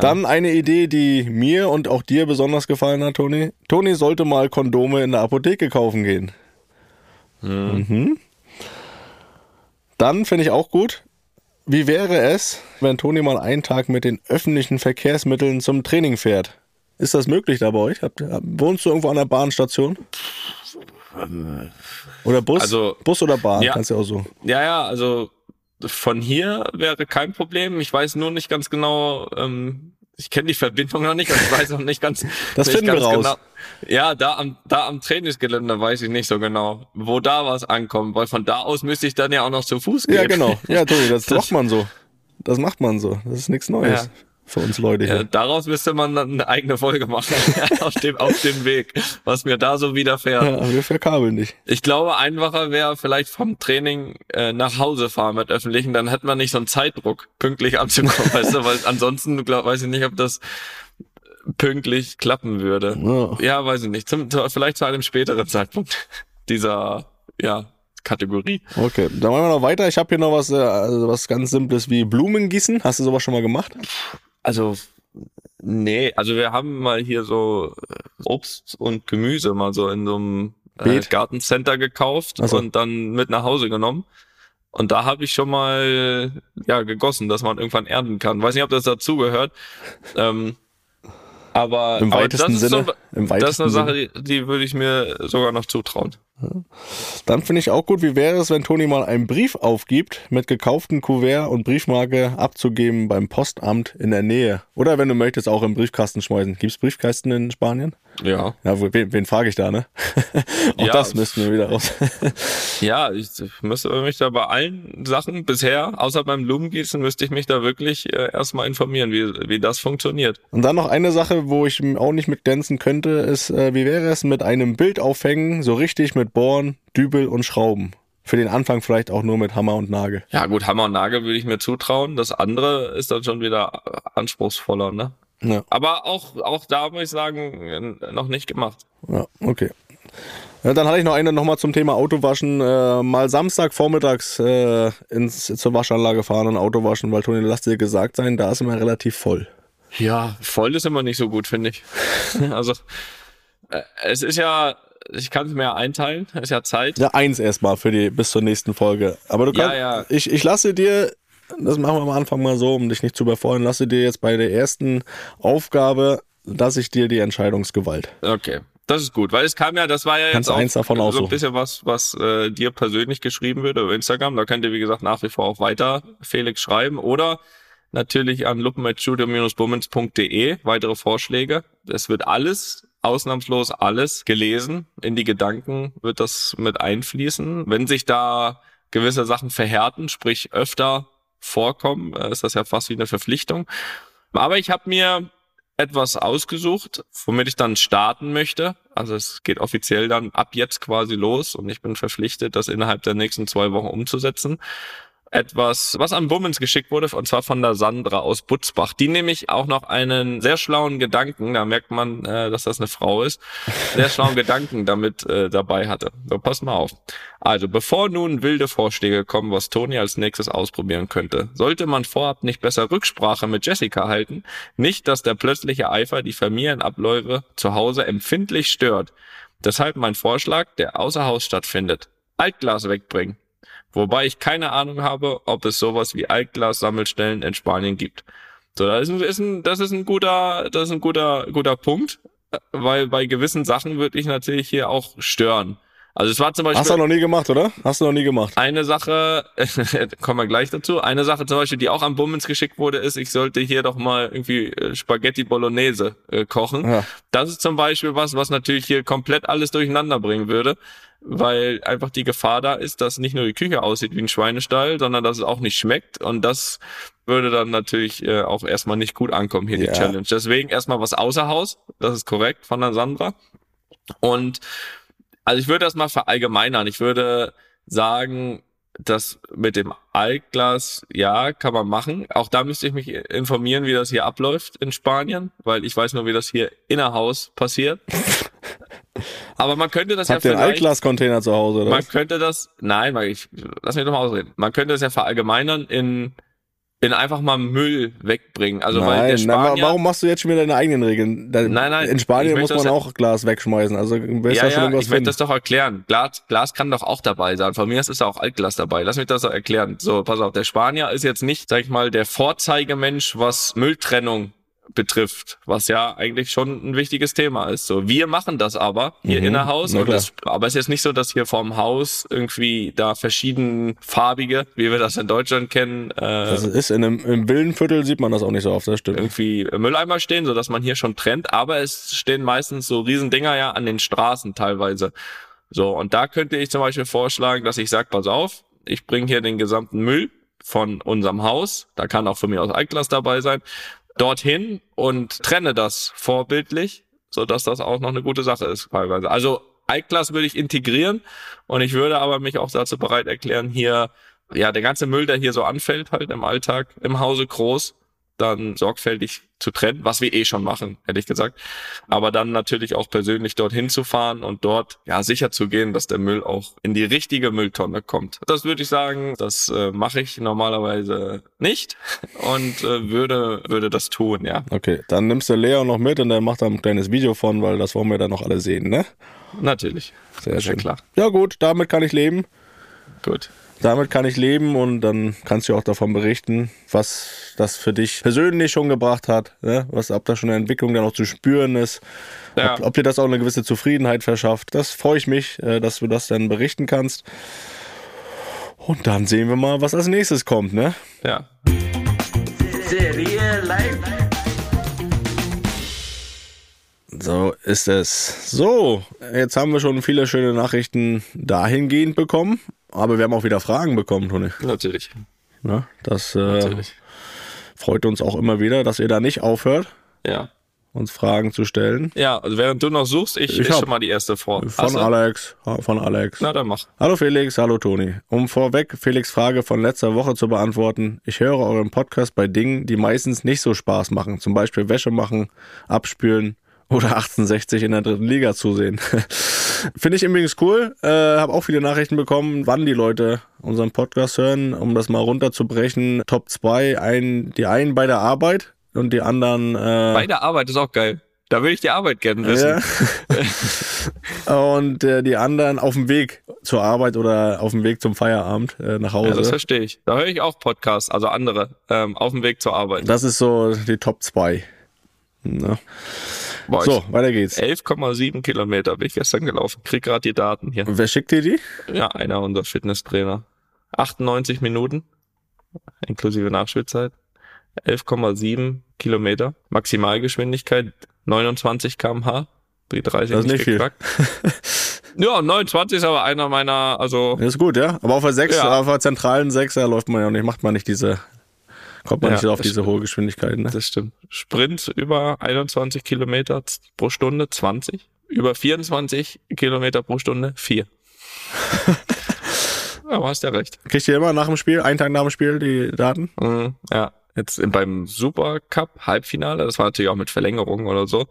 Dann eine Idee, die mir und auch dir besonders gefallen hat, Toni. Toni sollte mal Kondome in der Apotheke kaufen gehen. Mhm. Dann finde ich auch gut. Wie wäre es, wenn Toni mal einen Tag mit den öffentlichen Verkehrsmitteln zum Training fährt? Ist das möglich da bei euch? Habt, wohnst du irgendwo an der Bahnstation? Oder Bus? Also- Bus oder Bahn? Ja. Kannst du auch so. Ja, ja, also von hier wäre kein Problem. Ich weiß nur nicht ganz genau, ähm, ich kenne die Verbindung noch nicht und ich weiß auch nicht ganz. Das nicht finden wir ganz raus. Genau. Ja, da am, da am Trainingsgelände weiß ich nicht so genau, wo da was ankommt, weil von da aus müsste ich dann ja auch noch zu Fuß gehen. Ja, genau. Ja, Toni, das, macht man so. Das macht man so. Das ist nichts Neues Ja. Für uns Leute hier. Ja, daraus müsste man dann eine eigene Folge machen auf dem auf dem Weg, was mir da so widerfährt. Ja, wir verkabeln dich. Ich glaube, einfacher wäre vielleicht vom Training äh, nach Hause fahren mit öffentlichen, dann hätte man nicht so einen Zeitdruck, pünktlich anzukommen, weißt du, weil ansonsten glaub, weiß ich nicht, ob das pünktlich klappen würde. Ja. Ja, weiß ich nicht. Zum, zu, vielleicht zu einem späteren Zeitpunkt dieser ja, Kategorie. Okay, dann machen wir noch weiter. Ich habe hier noch was, äh, also was ganz Simples wie Blumen gießen. Hast du sowas schon mal gemacht? Also nee, also wir haben mal hier so äh, Obst und Gemüse mal so in so einem äh? Gartencenter gekauft so. und dann mit nach Hause genommen. Und da habe ich schon mal ja gegossen, dass man irgendwann ernten kann. Weiß nicht, ob das dazugehört. Ähm, aber, Im aber weitesten Sinne. So, Im das ist eine. Sache, die, die würde ich mir sogar noch zutrauen. Dann finde ich auch gut, wie wäre es, wenn Toni mal einen Brief aufgibt, mit gekauften Kuvert und Briefmarke abzugeben beim Postamt in der Nähe. Oder wenn du möchtest, auch im Briefkasten schmeißen. Gibt's Briefkasten in Spanien? Ja. Ja, wen, wen frage ich da, ne? auch Ja. das müssten wir wieder raus. Ja, ich müsste mich da bei allen Sachen bisher, außer beim Blumengießen, müsste ich mich da wirklich äh, erstmal informieren, wie, wie das funktioniert. Und dann noch eine Sache, wo ich auch nicht mit glänzen könnte, ist, äh, wie wäre es mit einem Bild aufhängen, so richtig mit Bohren, Dübel und Schrauben? Für den Anfang vielleicht auch nur mit Hammer und Nagel. Ja gut, Hammer und Nagel würde ich mir zutrauen. Das andere ist dann schon wieder äh, anspruchsvoller, ne? Ja, Aber auch, auch da muss ich sagen, noch nicht gemacht. ja okay. Ja, dann hatte ich noch eine nochmal zum Thema Autowaschen. Äh, mal Samstag vormittags äh, ins, zur Waschanlage fahren und Auto waschen, weil Toni, lass dir gesagt sein, da ist immer relativ voll. Ja, voll ist immer nicht so gut, finde ich. also äh, es ist ja, ich kann es mir ja einteilen, es ist ja Zeit. Ja, eins erstmal für die bis zur nächsten Folge. Aber du kannst, Ja, ja. Ich, ich lasse dir, das machen wir am Anfang mal so, um dich nicht zu überfordern, lasse dir jetzt bei der ersten Aufgabe, lasse ich dir die Entscheidungsgewalt. Okay. Das ist gut, weil es kam ja, das war ja Kannst jetzt auch eins davon so ein aussuchen. bisschen was, was äh, dir persönlich geschrieben wird über Instagram. Da könnt ihr, wie gesagt, nach wie vor auch weiter Felix schreiben oder natürlich an luppen.studio-bummens.de weitere Vorschläge. Es wird alles, ausnahmslos alles gelesen. In die Gedanken wird das mit einfließen. Wenn sich da gewisse Sachen verhärten, sprich öfter vorkommen, äh, ist das ja fast wie eine Verpflichtung. Aber ich habe mir etwas ausgesucht, womit ich dann starten möchte. Also es geht offiziell dann ab jetzt quasi los und ich bin verpflichtet, das innerhalb der nächsten zwei Wochen umzusetzen. Etwas, was an Bummens geschickt wurde, und zwar von der Sandra aus Butzbach, die nämlich auch noch einen sehr schlauen Gedanken, da merkt man, äh, dass das eine Frau ist, sehr schlauen Gedanken damit äh, dabei hatte. So, pass mal auf. Also, bevor nun wilde Vorschläge kommen, was Toni als nächstes ausprobieren könnte, sollte man vorab nicht besser Rücksprache mit Jessica halten, nicht, dass der plötzliche Eifer die Familienabläufe zu Hause empfindlich stört. Deshalb mein Vorschlag, der außer Haus stattfindet. Altglas wegbringen. Wobei ich keine Ahnung habe, ob es sowas wie Altglas-Sammelstellen in Spanien gibt. So, das ist ein, ist ein, das ist ein guter, das ist ein guter, guter Punkt, weil bei gewissen Sachen würde ich natürlich hier auch stören. Also es war zum Beispiel Hast du noch nie gemacht, oder? Hast du noch nie gemacht. eine Sache, kommen wir gleich dazu, eine Sache zum Beispiel, die auch an Bummens geschickt wurde, ist, ich sollte hier doch mal irgendwie äh, Spaghetti Bolognese äh, kochen. Ja. Das ist zum Beispiel was, was natürlich hier komplett alles durcheinander bringen würde, weil einfach die Gefahr da ist, dass nicht nur die Küche aussieht wie ein Schweinestall, sondern dass es auch nicht schmeckt und das würde dann natürlich äh, auch erstmal nicht gut ankommen hier, Ja. die Challenge. Deswegen erstmal was außer Haus, das ist korrekt von der Sandra. Und also ich würde das mal verallgemeinern. Ich würde sagen, das mit dem Altglas, ja, kann man machen. Auch da müsste ich mich informieren, wie das hier abläuft in Spanien, weil ich weiß nur, wie das hier innerhaus passiert. Aber man könnte das Habt ja ihr einen Altglas-Container zu Hause, oder? man was? könnte das, nein, mal, ich, lass mich doch mal ausreden. Man könnte das ja verallgemeinern in, in einfach mal Müll wegbringen. Also weil der Nein, nein, wa- Spanier, warum machst du jetzt schon wieder deine eigenen Regeln? Da, Nein, nein, In Spanien muss man ja- auch Glas wegschmeißen. Also ja, ja, ich werde das doch erklären. Glas, Glas kann doch auch dabei sein. Von mir ist auch Altglas dabei. Lass mich das doch erklären. So, pass auf. Der Spanier ist jetzt nicht, sag ich mal, der Vorzeigemensch, was Mülltrennung betrifft, was ja eigentlich schon ein wichtiges Thema ist. So, wir machen das aber hier Mhm, innerhaus. das, aber es ist jetzt nicht so, dass hier vorm Haus irgendwie da verschieden farbige, wie wir das in Deutschland kennen, äh, Das ist in einem, im Villenviertel sieht man das auch nicht so oft, das stimmt. irgendwie Mülleimer stehen, so dass man hier schon trennt, aber es stehen meistens so Riesendinger ja an den Straßen teilweise. So, und da könnte ich zum Beispiel vorschlagen, dass ich sage, pass auf, ich bringe hier den gesamten Müll von unserem Haus, da kann auch von mir aus Altglas dabei sein, dorthin und trenne das vorbildlich, so dass das auch noch eine gute Sache ist teilweise. Also Altglas würde ich integrieren und ich würde aber mich auch dazu bereit erklären, hier, ja, der ganze Müll, der hier so anfällt, halt im Alltag, im Hause groß, dann sorgfältig zu trennen, was wir eh schon machen, ehrlich gesagt. Aber dann natürlich auch persönlich dorthin zu fahren und dort ja sicher zu gehen, dass der Müll auch in die richtige Mülltonne kommt. Das würde ich sagen, das äh, mache ich normalerweise nicht und äh, würde würde das tun, ja. Okay, dann nimmst du Lea noch mit und dann macht er ein kleines Video von, weil das wollen wir dann noch alle sehen, ne? Natürlich. Sehr ja schön. klar. Ja gut, damit kann ich leben. Gut. Damit kann ich leben und dann kannst du auch davon berichten, was das für dich persönlich schon gebracht hat, ne? was ob da schon eine Entwicklung dann auch zu spüren ist, Ja. ob, ob dir das auch eine gewisse Zufriedenheit verschafft. Das freue ich mich, äh, dass du das dann berichten kannst. Und dann sehen wir mal, was als nächstes kommt, ne? Ja. Serie live. So ist es. So, jetzt haben wir schon viele schöne Nachrichten dahingehend bekommen, aber wir haben auch wieder Fragen bekommen, Toni. Natürlich. Ne? Das äh, Natürlich. freut uns auch immer wieder, dass ihr da nicht aufhört, Ja. uns Fragen zu stellen. Ja, also während du noch suchst, ich, Ich ich schon mal die erste vor. Von Hast du? Alex. Von Alex. Na, dann mach. Hallo Felix, hallo Toni. Um vorweg Felix Frage von letzter Woche zu beantworten, ich höre euren Podcast bei Dingen, die meistens nicht so Spaß machen, zum Beispiel Wäsche machen, abspülen oder 1860 in der dritten Liga zusehen. Finde ich übrigens cool. Äh, habe auch viele Nachrichten bekommen, wann die Leute unseren Podcast hören, um das mal runterzubrechen. Top 2, ein, die einen bei der Arbeit und die anderen. Äh, bei der Arbeit ist auch geil. Da würde ich die Arbeit gerne wissen. Ja. und äh, die anderen auf dem Weg zur Arbeit oder auf dem Weg zum Feierabend äh, nach Hause. Ja, das verstehe ich. Da höre ich auch Podcasts, also andere, ähm, auf dem Weg zur Arbeit. Das ist so die Top 2. Na. Boah, so, weiter geht's. 11,7 Kilometer bin ich gestern gelaufen. Krieg gerade die Daten hier. Und wer schickt dir die? Ja, einer unserer Fitnesstrainer. 98 Minuten, inklusive Nachspielzeit. 11,7 Kilometer. Maximalgeschwindigkeit 29 kmh. Die 30 das ist nicht, viel. ja, 29 ist aber einer meiner, also. Das ist gut, ja. Aber auf der 6, ja. auf der zentralen 6 ja, läuft man ja nicht, macht man nicht diese kommt man ja, nicht auf diese stimmt. hohe Geschwindigkeit. Ne? Das stimmt. Sprint über 21 Kilometer pro Stunde 20, über 24 Kilometer pro Stunde 4. Aber hast ja recht. Kriegt ihr immer nach dem Spiel, einen Tag nach dem Spiel, die Daten? Mhm, ja. Jetzt beim Supercup Halbfinale, das war natürlich auch mit Verlängerung oder so,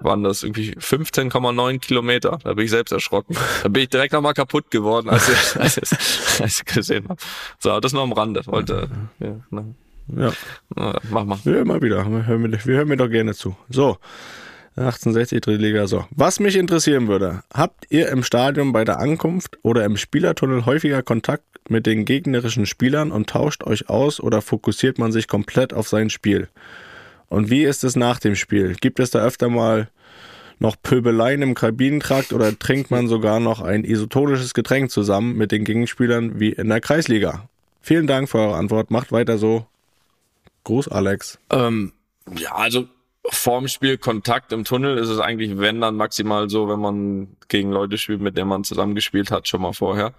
waren das irgendwie 15,9 Kilometer. Da bin ich selbst erschrocken. Da bin ich direkt nochmal kaputt geworden, als ich, als ich, als ich gesehen habe. So, das nur am Rande. Wollte, ja, ne. Ja. Na, mach mal. Ja, immer wieder. Wir hören, mir, wir hören mir doch gerne zu. So. 1860 Drittliga. So. Was mich interessieren würde, habt ihr im Stadion bei der Ankunft oder im Spielertunnel häufiger Kontakt mit den gegnerischen Spielern und tauscht euch aus oder fokussiert man sich komplett auf sein Spiel? Und wie ist es nach dem Spiel? Gibt es da öfter mal noch Pöbeleien im Kabinentrakt oder trinkt man sogar noch ein isotonisches Getränk zusammen mit den Gegenspielern wie in der Kreisliga? Vielen Dank für eure Antwort. Macht weiter so. Gruß, Alex. Ähm, ja, also vorm Spiel Kontakt im Tunnel ist es eigentlich, wenn dann maximal so, wenn man gegen Leute spielt, mit denen man zusammengespielt hat, schon mal vorher,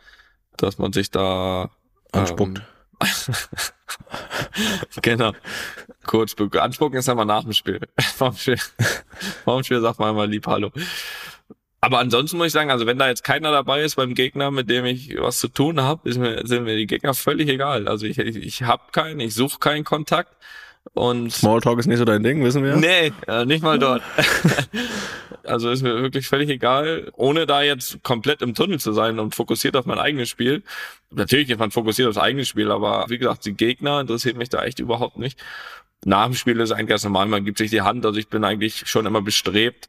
dass man sich da anspuckt. Ähm, genau. Kurz anspucken ist einmal nach dem Spiel. vorm Spiel, vorm Spiel sagt man einmal lieb Hallo. Aber ansonsten muss ich sagen, also wenn da jetzt keiner dabei ist beim Gegner, mit dem ich was zu tun habe, mir, sind mir die Gegner völlig egal. Also ich, ich, ich habe keinen, ich suche keinen Kontakt. Und Smalltalk ist nicht so dein Ding, wissen wir? Nee, äh, nicht mal dort. also ist mir wirklich völlig egal, ohne da jetzt komplett im Tunnel zu sein und fokussiert auf mein eigenes Spiel. Natürlich ist man fokussiert aufs eigene Spiel, aber wie gesagt, die Gegner interessieren mich da echt überhaupt nicht. Nach dem Spiel ist eigentlich ganz normal, man gibt sich die Hand, also ich bin eigentlich schon immer bestrebt,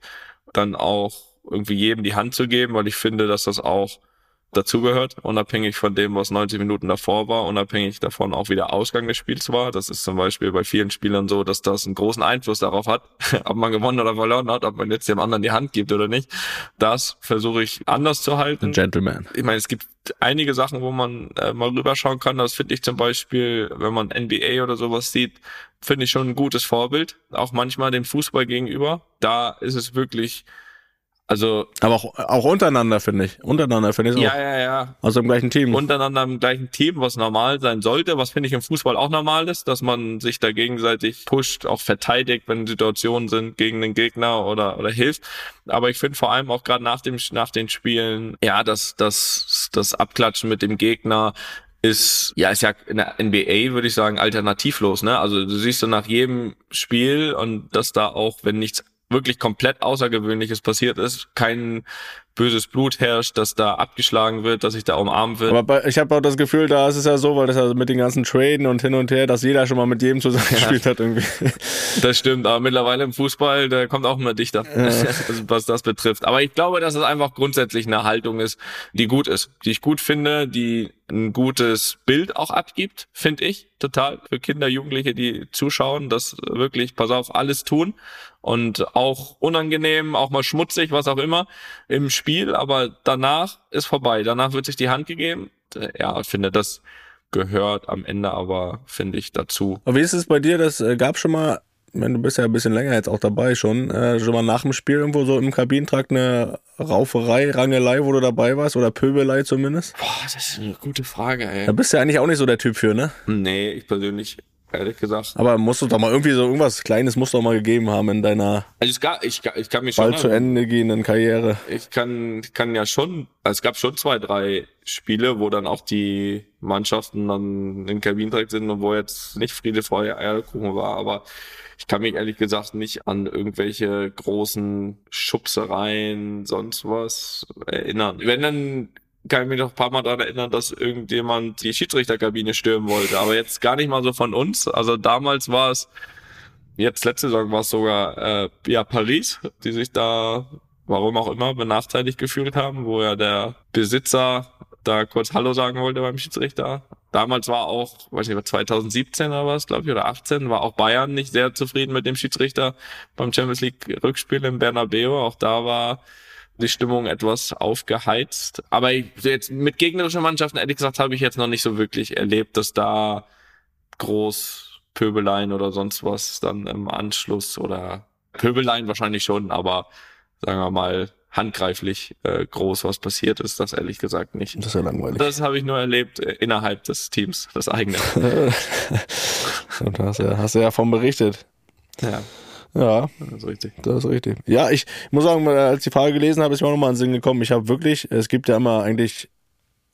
dann auch irgendwie jedem die Hand zu geben, weil ich finde, dass das auch dazugehört, unabhängig von dem, was 90 Minuten davor war, unabhängig davon auch wie der Ausgang des Spiels war. Das ist zum Beispiel bei vielen Spielern so, dass das einen großen Einfluss darauf hat, ob man gewonnen oder verloren hat, ob man jetzt dem anderen die Hand gibt oder nicht. Das versuche ich anders zu halten. Ein Gentleman. Ich meine, es gibt einige Sachen, wo man äh, mal rüberschauen kann. Das finde ich zum Beispiel, wenn man NBA oder sowas sieht, finde ich schon ein gutes Vorbild. Auch manchmal dem Fußball gegenüber. Da ist es wirklich also. Aber auch, auch untereinander, finde ich. Untereinander, finde ich ja, auch. Ja, ja, ja. Also im gleichen Team. Untereinander im gleichen Team, was normal sein sollte, was finde ich im Fußball auch normal ist, dass man sich da gegenseitig pusht, auch verteidigt, wenn Situationen sind gegen den Gegner oder, oder hilft. Aber ich finde vor allem auch gerade nach dem, nach den Spielen, ja, das, das, das Abklatschen mit dem Gegner, ist, ja, ist ja in der NBA, würde ich sagen, alternativlos, ne? Also du siehst so nach jedem Spiel und dass da auch, wenn nichts wirklich komplett Außergewöhnliches passiert ist, kein böses Blut herrscht, dass da abgeschlagen wird, dass sich da umarmt wird. Aber bei, ich habe auch das Gefühl, da ist es ja so, weil das ja mit den ganzen Traden und hin und her, dass jeder schon mal mit jedem zusammengespielt ja. hat irgendwie. Das stimmt, aber mittlerweile im Fußball, der kommt auch immer dichter, ja. was das betrifft. Aber ich glaube, dass es einfach grundsätzlich eine Haltung ist, die gut ist, die ich gut finde, die ein gutes Bild auch abgibt, finde ich, total. Für Kinder, Jugendliche, die zuschauen, das wirklich, pass auf, alles tun und auch unangenehm, auch mal schmutzig, was auch immer im Spiel, aber danach ist vorbei. Danach wird sich die Hand gegeben. Ja, ich finde, das gehört am Ende aber, finde ich, dazu. Aber wie ist es bei dir? Das äh, gab schon mal wenn du bist ja ein bisschen länger jetzt auch dabei schon, äh, schon mal nach dem Spiel irgendwo so im Kabinentrakt eine Rauferei, Rangelei, wo du dabei warst oder Pöbelei zumindest? Boah, das ist eine gute Frage, ey. Da bist du ja eigentlich auch nicht so der Typ für, ne? Nee, ich persönlich ehrlich gesagt. Aber musst du doch mal irgendwie so irgendwas Kleines muss doch mal gegeben haben in deiner Also es gab, ich, ich kann mich schon bald zu Ende gehenden Karriere. ich kann, kann ja schon, also es gab schon zwei, drei Spiele, wo dann auch die Mannschaften dann in Kabinen direkt sind und wo jetzt nicht Friede, Freude, Eierkuchen war, aber ich kann mich ehrlich gesagt nicht an irgendwelche großen Schubsereien, sonst was erinnern. Wenn dann kann ich mich noch ein paar Mal daran erinnern, dass irgendjemand die Schiedsrichterkabine stürmen wollte, aber jetzt gar nicht mal so von uns. Also damals war es, jetzt letzte Saison war es sogar äh, ja Paris, die sich da warum auch immer, benachteiligt gefühlt haben, wo ja der Besitzer da kurz Hallo sagen wollte beim Schiedsrichter. Damals war auch, weiß nicht, 2017 oder was, glaube ich, oder 18, war auch Bayern nicht sehr zufrieden mit dem Schiedsrichter beim Champions League Rückspiel in Bernabeu. Auch da war die Stimmung etwas aufgeheizt. Aber jetzt mit gegnerischen Mannschaften, ehrlich gesagt, habe ich jetzt noch nicht so wirklich erlebt, dass da groß Pöbeleien oder sonst was dann im Anschluss oder Pöbeleien wahrscheinlich schon, aber sagen wir mal, handgreiflich äh, groß was passiert ist, das ehrlich gesagt nicht. Das ist ja langweilig. Das habe ich nur erlebt äh, innerhalb des Teams, das eigene. Und hast ja, hast ja davon berichtet. ja, Ja, das ist richtig. das ist richtig. Ja, ich muss sagen, als ich die Frage gelesen habe, ist mir auch nochmal in den Sinn gekommen. Ich habe wirklich, es gibt ja immer eigentlich,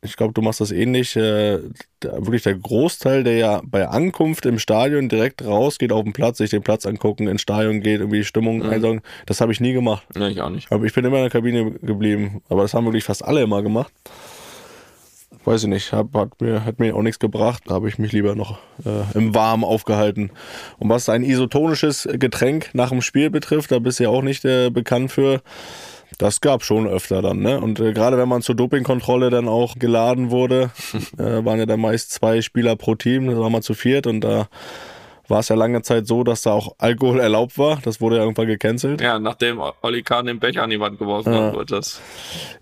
ich glaube, du machst das ähnlich, äh, wirklich der Großteil, der ja bei Ankunft im Stadion direkt rausgeht auf den Platz, sich den Platz angucken, ins Stadion geht, irgendwie die Stimmung Mhm. einsaugen, das habe ich nie gemacht. Ja, ich auch nicht. Aber ich bin immer in der Kabine geblieben. Aber das haben wirklich fast alle immer gemacht. Weiß ich nicht, hab, hat, mir, hat mir auch nichts gebracht. Da habe ich mich lieber noch äh, im Warmen aufgehalten. Und was ein isotonisches Getränk nach dem Spiel betrifft, da bist du ja auch nicht äh, bekannt für. Das gab schon öfter dann, ne? Und äh, gerade wenn man zur Dopingkontrolle dann auch geladen wurde, äh, waren ja dann meist zwei Spieler pro Team, das war mal zu viert und da war es ja lange Zeit so, dass da auch Alkohol erlaubt war. Das wurde ja irgendwann gecancelt. Ja, nachdem Olli Kahn den Becher an die Wand geworfen Ja. hat, wird das.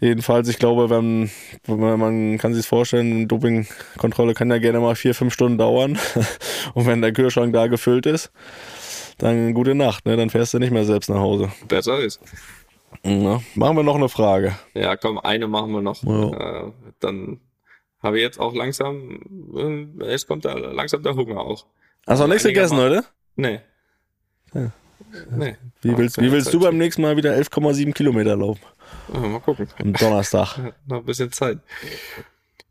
Jedenfalls, ich glaube, wenn, wenn man kann sich vorstellen, Dopingkontrolle kann ja gerne mal vier, fünf Stunden dauern. Und wenn der Kühlschrank da gefüllt ist, dann gute Nacht, ne? Dann fährst du nicht mehr selbst nach Hause. Besser ist. Ja. Machen wir noch eine Frage. Ja, komm, eine machen wir noch. Ja. Äh, dann habe ich jetzt auch langsam, äh, jetzt kommt da langsam der Hunger auch. Hast du noch nichts gegessen heute? Nee. Ja. Nee. Wie willst, wie willst du beim nächsten Mal wieder 11,7 Kilometer laufen? Mal gucken. Am Donnerstag. noch ein bisschen Zeit.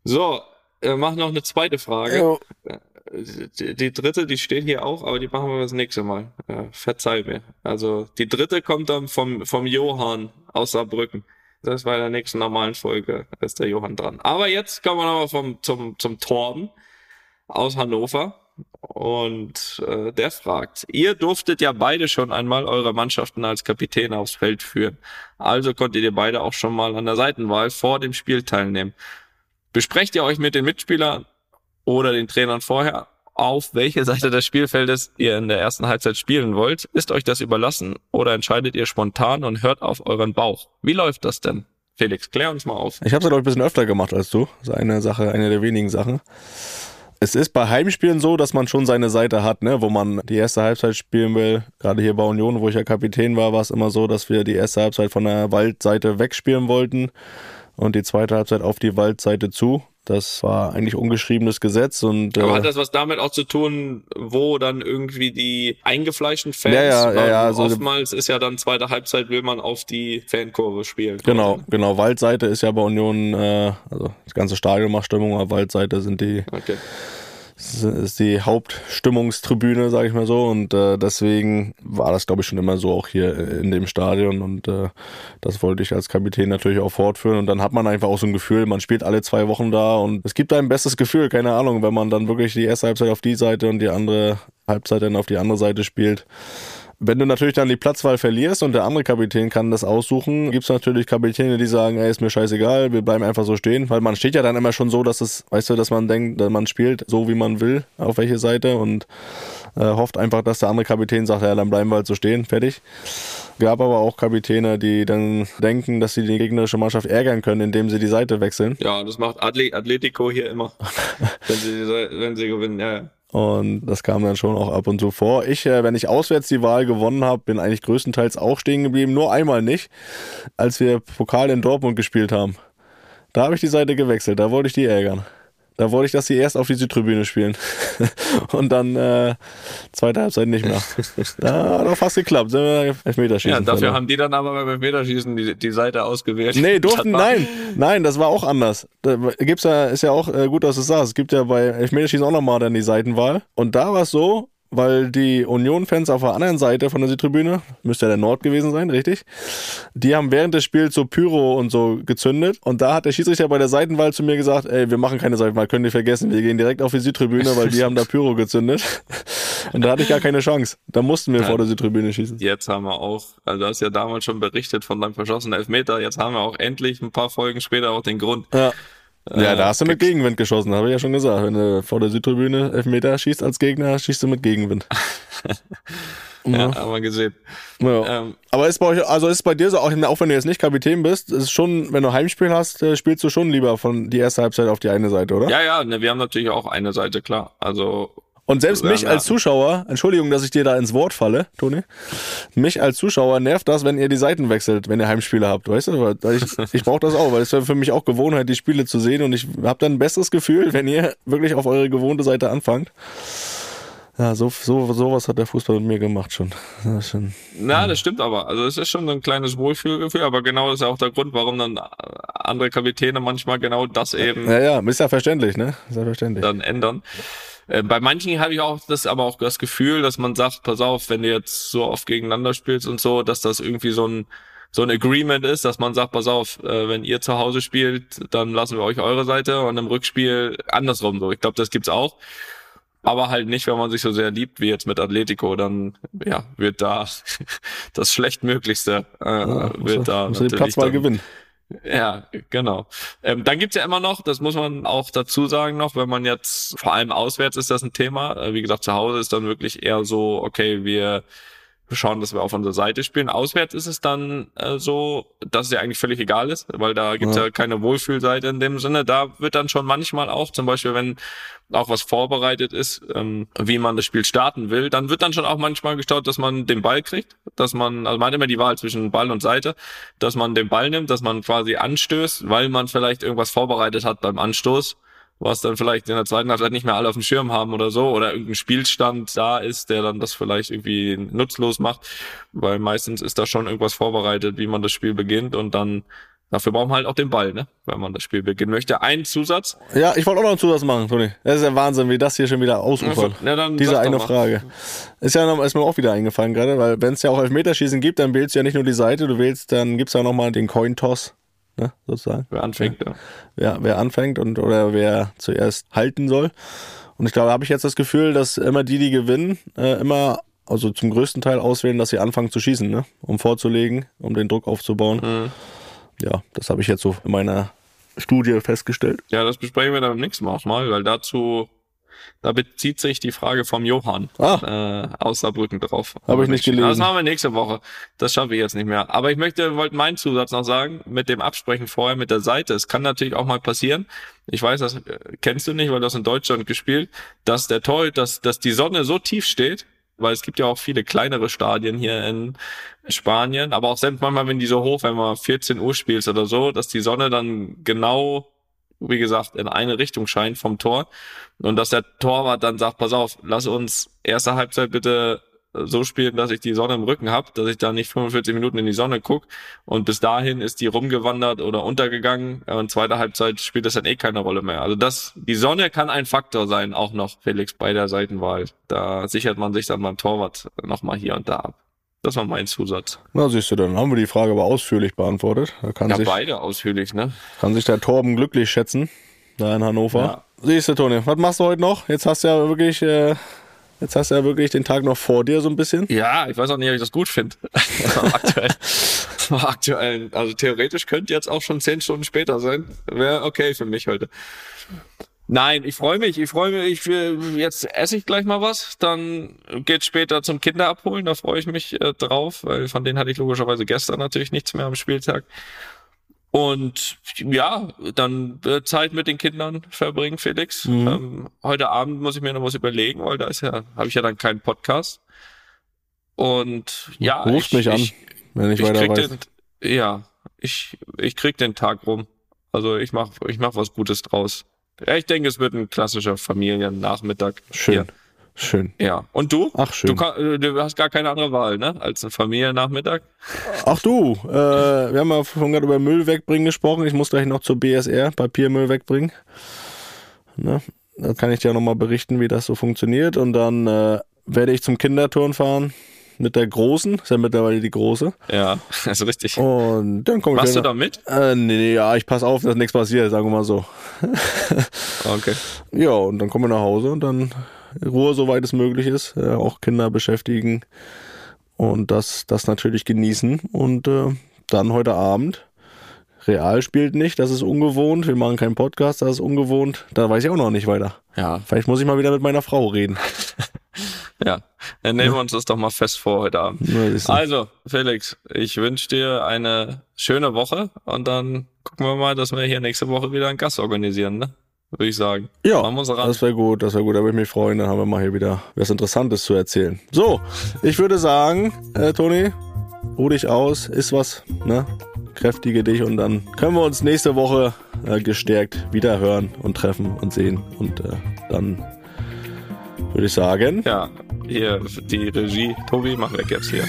So, äh, mach noch eine zweite Frage. Die, die dritte, die steht hier auch, aber die machen wir das nächste Mal. Äh, verzeih mir. Also die dritte kommt dann vom, vom Johann aus Saarbrücken. Das war in der nächsten normalen Folge, da ist der Johann dran. Aber jetzt kommen wir nochmal vom, zum, zum Torben aus Hannover. Und äh, der fragt, ihr durftet ja beide schon einmal eure Mannschaften als Kapitän aufs Feld führen. Also konntet ihr beide auch schon mal an der Seitenwahl vor dem Spiel teilnehmen. Besprecht ihr euch mit den Mitspielern oder den Trainern vorher, auf welche Seite des Spielfeldes ihr in der ersten Halbzeit spielen wollt? Ist euch das überlassen oder entscheidet ihr spontan und hört auf euren Bauch? Wie läuft das denn? Felix, klär uns mal auf. Ich habe es, glaube ich, ein bisschen öfter gemacht als du. Das ist eine Sache, eine der wenigen Sachen. Es ist bei Heimspielen so, dass man schon seine Seite hat, ne, wo man die erste Halbzeit spielen will. Gerade hier bei Union, wo ich ja Kapitän war, war es immer so, dass wir die erste Halbzeit von der Waldseite wegspielen wollten und die zweite Halbzeit auf die Waldseite zu. Das war eigentlich ungeschriebenes Gesetz und Aber äh, hat das was damit auch zu tun, wo dann irgendwie die eingefleischten Fans, Ja, ja, ja, ja, so- oftmals ist ja dann zweite Halbzeit, will man auf die Fankurve spielen. genau, genau. Waldseite ist ja bei Union, äh, also das ganze Stadion macht Stimmung, aber Waldseite sind die Okay. Das ist die Hauptstimmungstribüne, sage ich mal so. Und äh, deswegen war das, glaube ich, schon immer so auch hier in dem Stadion. Und äh, das wollte ich als Kapitän natürlich auch fortführen. Und dann hat man einfach auch so ein Gefühl, man spielt alle zwei Wochen da und es gibt ein bestes Gefühl, keine Ahnung, wenn man dann wirklich die erste Halbzeit auf die Seite und die andere Halbzeit dann auf die andere Seite spielt. Wenn du natürlich dann die Platzwahl verlierst und der andere Kapitän kann das aussuchen, gibt's natürlich Kapitäne, die sagen, ey, ist mir scheißegal, wir bleiben einfach so stehen. Weil man steht ja dann immer schon so, dass es, weißt du, dass man denkt, man spielt so, wie man will, auf welche Seite und äh, hofft einfach, dass der andere Kapitän sagt, ja, dann bleiben wir halt so stehen, fertig. Gab aber auch Kapitäne, die dann denken, dass sie die gegnerische Mannschaft ärgern können, indem sie die Seite wechseln. Ja, das macht Atle Atletico hier immer, wenn sie, wenn sie gewinnen. Ja, ja. Und das kam dann schon auch ab und zu vor. Ich, äh, wenn ich auswärts die Wahl gewonnen habe, bin eigentlich größtenteils auch stehen geblieben. Nur einmal nicht, als wir Pokal in Dortmund gespielt haben. Da habe ich die Seite gewechselt, da wollte ich die ärgern. Da wollte ich, dass sie erst auf die Südtribüne spielen. und dann äh, zweite Halbzeit nicht mehr. Da hat auch fast geklappt. Sind wir Elfmeterschießen. Ja, dafür verloren. haben die dann aber beim Elfmeterschießen die, die Seite ausgewählt. Nee, durften, nein. Nein, das war auch anders. Da gibt's ja, ist ja auch äh, gut, dass du sagst. Es gibt ja bei Elfmeterschießen auch nochmal dann die Seitenwahl. Und da war es so, weil die Union-Fans auf der anderen Seite von der Südtribüne, müsste ja der Nord gewesen sein, richtig? Die haben während des Spiels so Pyro und so gezündet und da hat der Schiedsrichter bei der Seitenwahl zu mir gesagt, ey, wir machen keine Seitenwahl, könnt ihr vergessen, wir gehen direkt auf die Südtribüne, weil die haben da Pyro gezündet. Und da hatte ich gar keine Chance. Da mussten wir ja, vor der Südtribüne schießen. Jetzt haben wir auch, also du hast ja damals schon berichtet von deinem verschossenen Elfmeter, jetzt haben wir auch endlich ein paar Folgen später auch den Grund. Ja. Ja, da hast du mit Gegenwind geschossen, habe ich ja schon gesagt. Wenn du vor der Südtribüne Elfmeter schießt als Gegner, schießt du mit Gegenwind. ja, ja, haben wir gesehen. Ja. Ähm, Aber ist bei euch, also ist bei dir so, auch, auch wenn du jetzt nicht Kapitän bist, ist schon, wenn du Heimspiel hast, äh, spielst du schon lieber von die erste Halbzeit auf die eine Seite, oder? Ja, ja, ne, wir haben natürlich auch eine Seite, klar. Also und selbst mich als Zuschauer, Entschuldigung, dass ich dir da ins Wort falle, Toni, mich als Zuschauer nervt das, wenn ihr die Seiten wechselt, wenn ihr Heimspiele habt, weißt du? Ich, ich brauche das auch, weil es wäre für mich auch Gewohnheit, die Spiele zu sehen und ich habe dann ein besseres Gefühl, wenn ihr wirklich auf eure gewohnte Seite anfangt. Ja, so, so sowas hat der Fußball mit mir gemacht schon. Das schon Na, das stimmt aber. Also es ist schon ein kleines Wohlfühlgefühl, aber genau das ist ja auch der Grund, warum dann andere Kapitäne manchmal genau das eben. Ja, ja, ist ja verständlich, ne? Ist ja verständlich. Dann ändern. Äh, bei manchen habe ich auch das aber auch das Gefühl, dass man sagt, pass auf, wenn du jetzt so oft gegeneinander spielst und so, dass das irgendwie so ein so ein Agreement ist, dass man sagt, pass auf, äh, wenn ihr zu Hause spielt, dann lassen wir euch eure Seite und im Rückspiel andersrum so. Ich glaube, das gibt's auch. Aber halt nicht, wenn man sich so sehr liebt wie jetzt mit Atletico, dann ja, wird da das schlechtmöglichste äh, ja, wird da muss natürlich Platz mal gewinnen. Ja, genau. Ähm, dann gibt's ja immer noch, das muss man auch dazu sagen noch, wenn man jetzt, vor allem auswärts ist das ein Thema. Äh, wie gesagt, zu Hause ist dann wirklich eher so, okay, wir schauen, dass wir auf unserer Seite spielen. Auswärts ist es dann äh, so, dass es ja eigentlich völlig egal ist, weil da gibt's ja. ja keine Wohlfühlseite in dem Sinne. Da wird dann schon manchmal auch, zum Beispiel, wenn auch was vorbereitet ist, ähm, wie man das Spiel starten will, dann wird dann schon auch manchmal geschaut, dass man den Ball kriegt, dass man, also man hat immer die Wahl zwischen Ball und Seite, dass man den Ball nimmt, dass man quasi anstößt, weil man vielleicht irgendwas vorbereitet hat beim Anstoß was dann vielleicht in der zweiten Halbzeit nicht mehr alle auf dem Schirm haben oder so, oder irgendein Spielstand da ist, der dann das vielleicht irgendwie nutzlos macht, weil meistens ist da schon irgendwas vorbereitet, wie man das Spiel beginnt und dann Dafür braucht man halt auch den Ball, ne? Wenn man das Spiel beginnen möchte. Ein Zusatz. Ja, ich wollte auch noch einen Zusatz machen, Toni. Das ist ja Wahnsinn, wie das hier schon wieder ausufert. Ja, dann Diese eine Frage. Ist ja noch, ist mir auch wieder eingefallen gerade, weil wenn es ja auch Elfmeterschießen gibt, dann wählst du ja nicht nur die Seite, du wählst, dann gibt's ja nochmal den Coin-Toss ne, sozusagen. Wer anfängt, ja. ja. Wer anfängt und oder wer zuerst halten soll. Und ich glaube, da habe ich jetzt das Gefühl, dass immer die, die gewinnen, äh, immer, also zum größten Teil auswählen, dass sie anfangen zu schießen, ne? Um vorzulegen, um den Druck aufzubauen. Mhm. Ja, das habe ich jetzt so in meiner Studie festgestellt. Ja, das besprechen wir dann beim nächsten Mal auch mal, weil dazu da bezieht sich die Frage vom Johann ah. äh, aus Saarbrücken drauf. Habe ich nicht gelesen. Das machen wir nächste Woche. Das schaffe ich jetzt nicht mehr. Aber ich möchte, wollte meinen Zusatz noch sagen, mit dem Absprechen vorher mit der Seite. Es kann natürlich auch mal passieren. Ich weiß, das äh, kennst du nicht, weil du hast in Deutschland gespielt, dass der Torhüter, dass, dass die Sonne so tief steht, weil es gibt ja auch viele kleinere Stadien hier in Spanien, aber auch selbst manchmal, wenn die so hoch, wenn man 14 Uhr spielst oder so, dass die Sonne dann genau wie gesagt, in eine Richtung scheint vom Tor. Und dass der Torwart dann sagt, pass auf, lass uns erste Halbzeit bitte so spielen, dass ich die Sonne im Rücken habe, dass ich da nicht 45 Minuten in die Sonne guck und bis dahin ist die rumgewandert oder untergegangen und zweite Halbzeit spielt das dann eh keine Rolle mehr. Also das, die Sonne kann ein Faktor sein, auch noch, Felix, bei der Seitenwahl. Da sichert man sich dann beim Torwart nochmal hier und da ab. Das war mein Zusatz. Na, siehst du, dann haben wir die Frage aber ausführlich beantwortet. Da kann ja, sich, beide ausführlich, ne? Kann sich der Torben glücklich schätzen, da in Hannover. Ja. Siehst du, Toni, was machst du heute noch? Jetzt hast du ja wirklich, äh, jetzt hast du ja wirklich den Tag noch vor dir so ein bisschen. Ja, ich weiß auch nicht, ob ich das gut finde. aktuell. aktuell. Also theoretisch könnte jetzt auch schon zehn Stunden später sein. Wäre okay für mich heute. Nein, ich freue mich. Ich freue mich. Ich, jetzt esse ich gleich mal was. Dann geht später zum Kinderabholen. Da freue ich mich äh, drauf, weil von denen hatte ich logischerweise gestern natürlich nichts mehr am Spieltag. Und ja, dann äh, Zeit mit den Kindern verbringen, Felix. Mhm. Ähm, heute Abend muss ich mir noch was überlegen, weil da ist ja, habe ich ja dann keinen Podcast. Und ja, ich, mich an, ich, wenn ich, ich weiter weiß. Den, ja, ich ich krieg den Tag rum. Also ich mach ich mach was Gutes draus. Ja, ich denke, es wird ein klassischer Familiennachmittag. Schön. Hier. Schön. Ja. Und du? Ach, schön. Du, kann, äh, du, hast gar keine andere Wahl, ne? Als ein Familiennachmittag? Ach du, äh, wir haben ja vorhin gerade über Müll wegbringen gesprochen. Ich muss gleich noch zur BSR, Papiermüll wegbringen. Ne? Da kann ich dir nochmal berichten, wie das so funktioniert. Und dann äh, werde ich zum Kinderturn fahren mit der Großen. Ist ja mittlerweile die Große. Ja, also richtig. Und dann komme ich Machst du da mit? Äh, nee, nee, ja, ich passe auf, dass nichts passiert, sagen wir mal so. Okay. Ja, und dann kommen wir nach Hause und dann Ruhe, soweit es möglich ist. Äh, auch Kinder beschäftigen und das, das natürlich genießen. Und äh, dann heute Abend. Real spielt nicht, das ist ungewohnt. Wir machen keinen Podcast, das ist ungewohnt. Da weiß ich auch noch nicht weiter. Ja, Vielleicht muss ich mal wieder mit meiner Frau reden. ja. Dann nehmen wir uns das doch mal fest vor heute Abend. Ist- Also, Felix, ich wünsche dir eine schöne Woche und dann gucken wir mal, dass wir hier nächste Woche wieder einen Gast organisieren, ne? Würde ich sagen. Ja, das wäre gut, das wäre gut. Da würde ich mich freuen. Dann haben wir mal hier wieder was Interessantes zu erzählen. So, ich würde sagen, äh, Toni, ruh dich aus, isst was, ne? Kräftige dich und dann können wir uns nächste Woche äh, gestärkt wieder hören und treffen und sehen. Und äh, dann würde ich sagen, Ja, hier die Regie. Tobi, mach weg jetzt hier.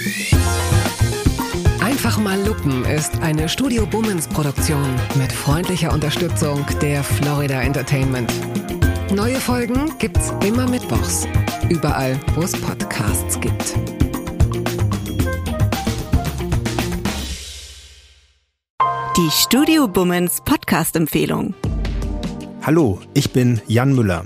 Einfach mal lupen ist eine Studio Bummens Produktion mit freundlicher Unterstützung der Florida Entertainment. Neue Folgen gibt's immer mittwochs. Überall, wo es Podcasts gibt. Die Studio Bummens Podcast-Empfehlung. Hallo, ich bin Jan Müller.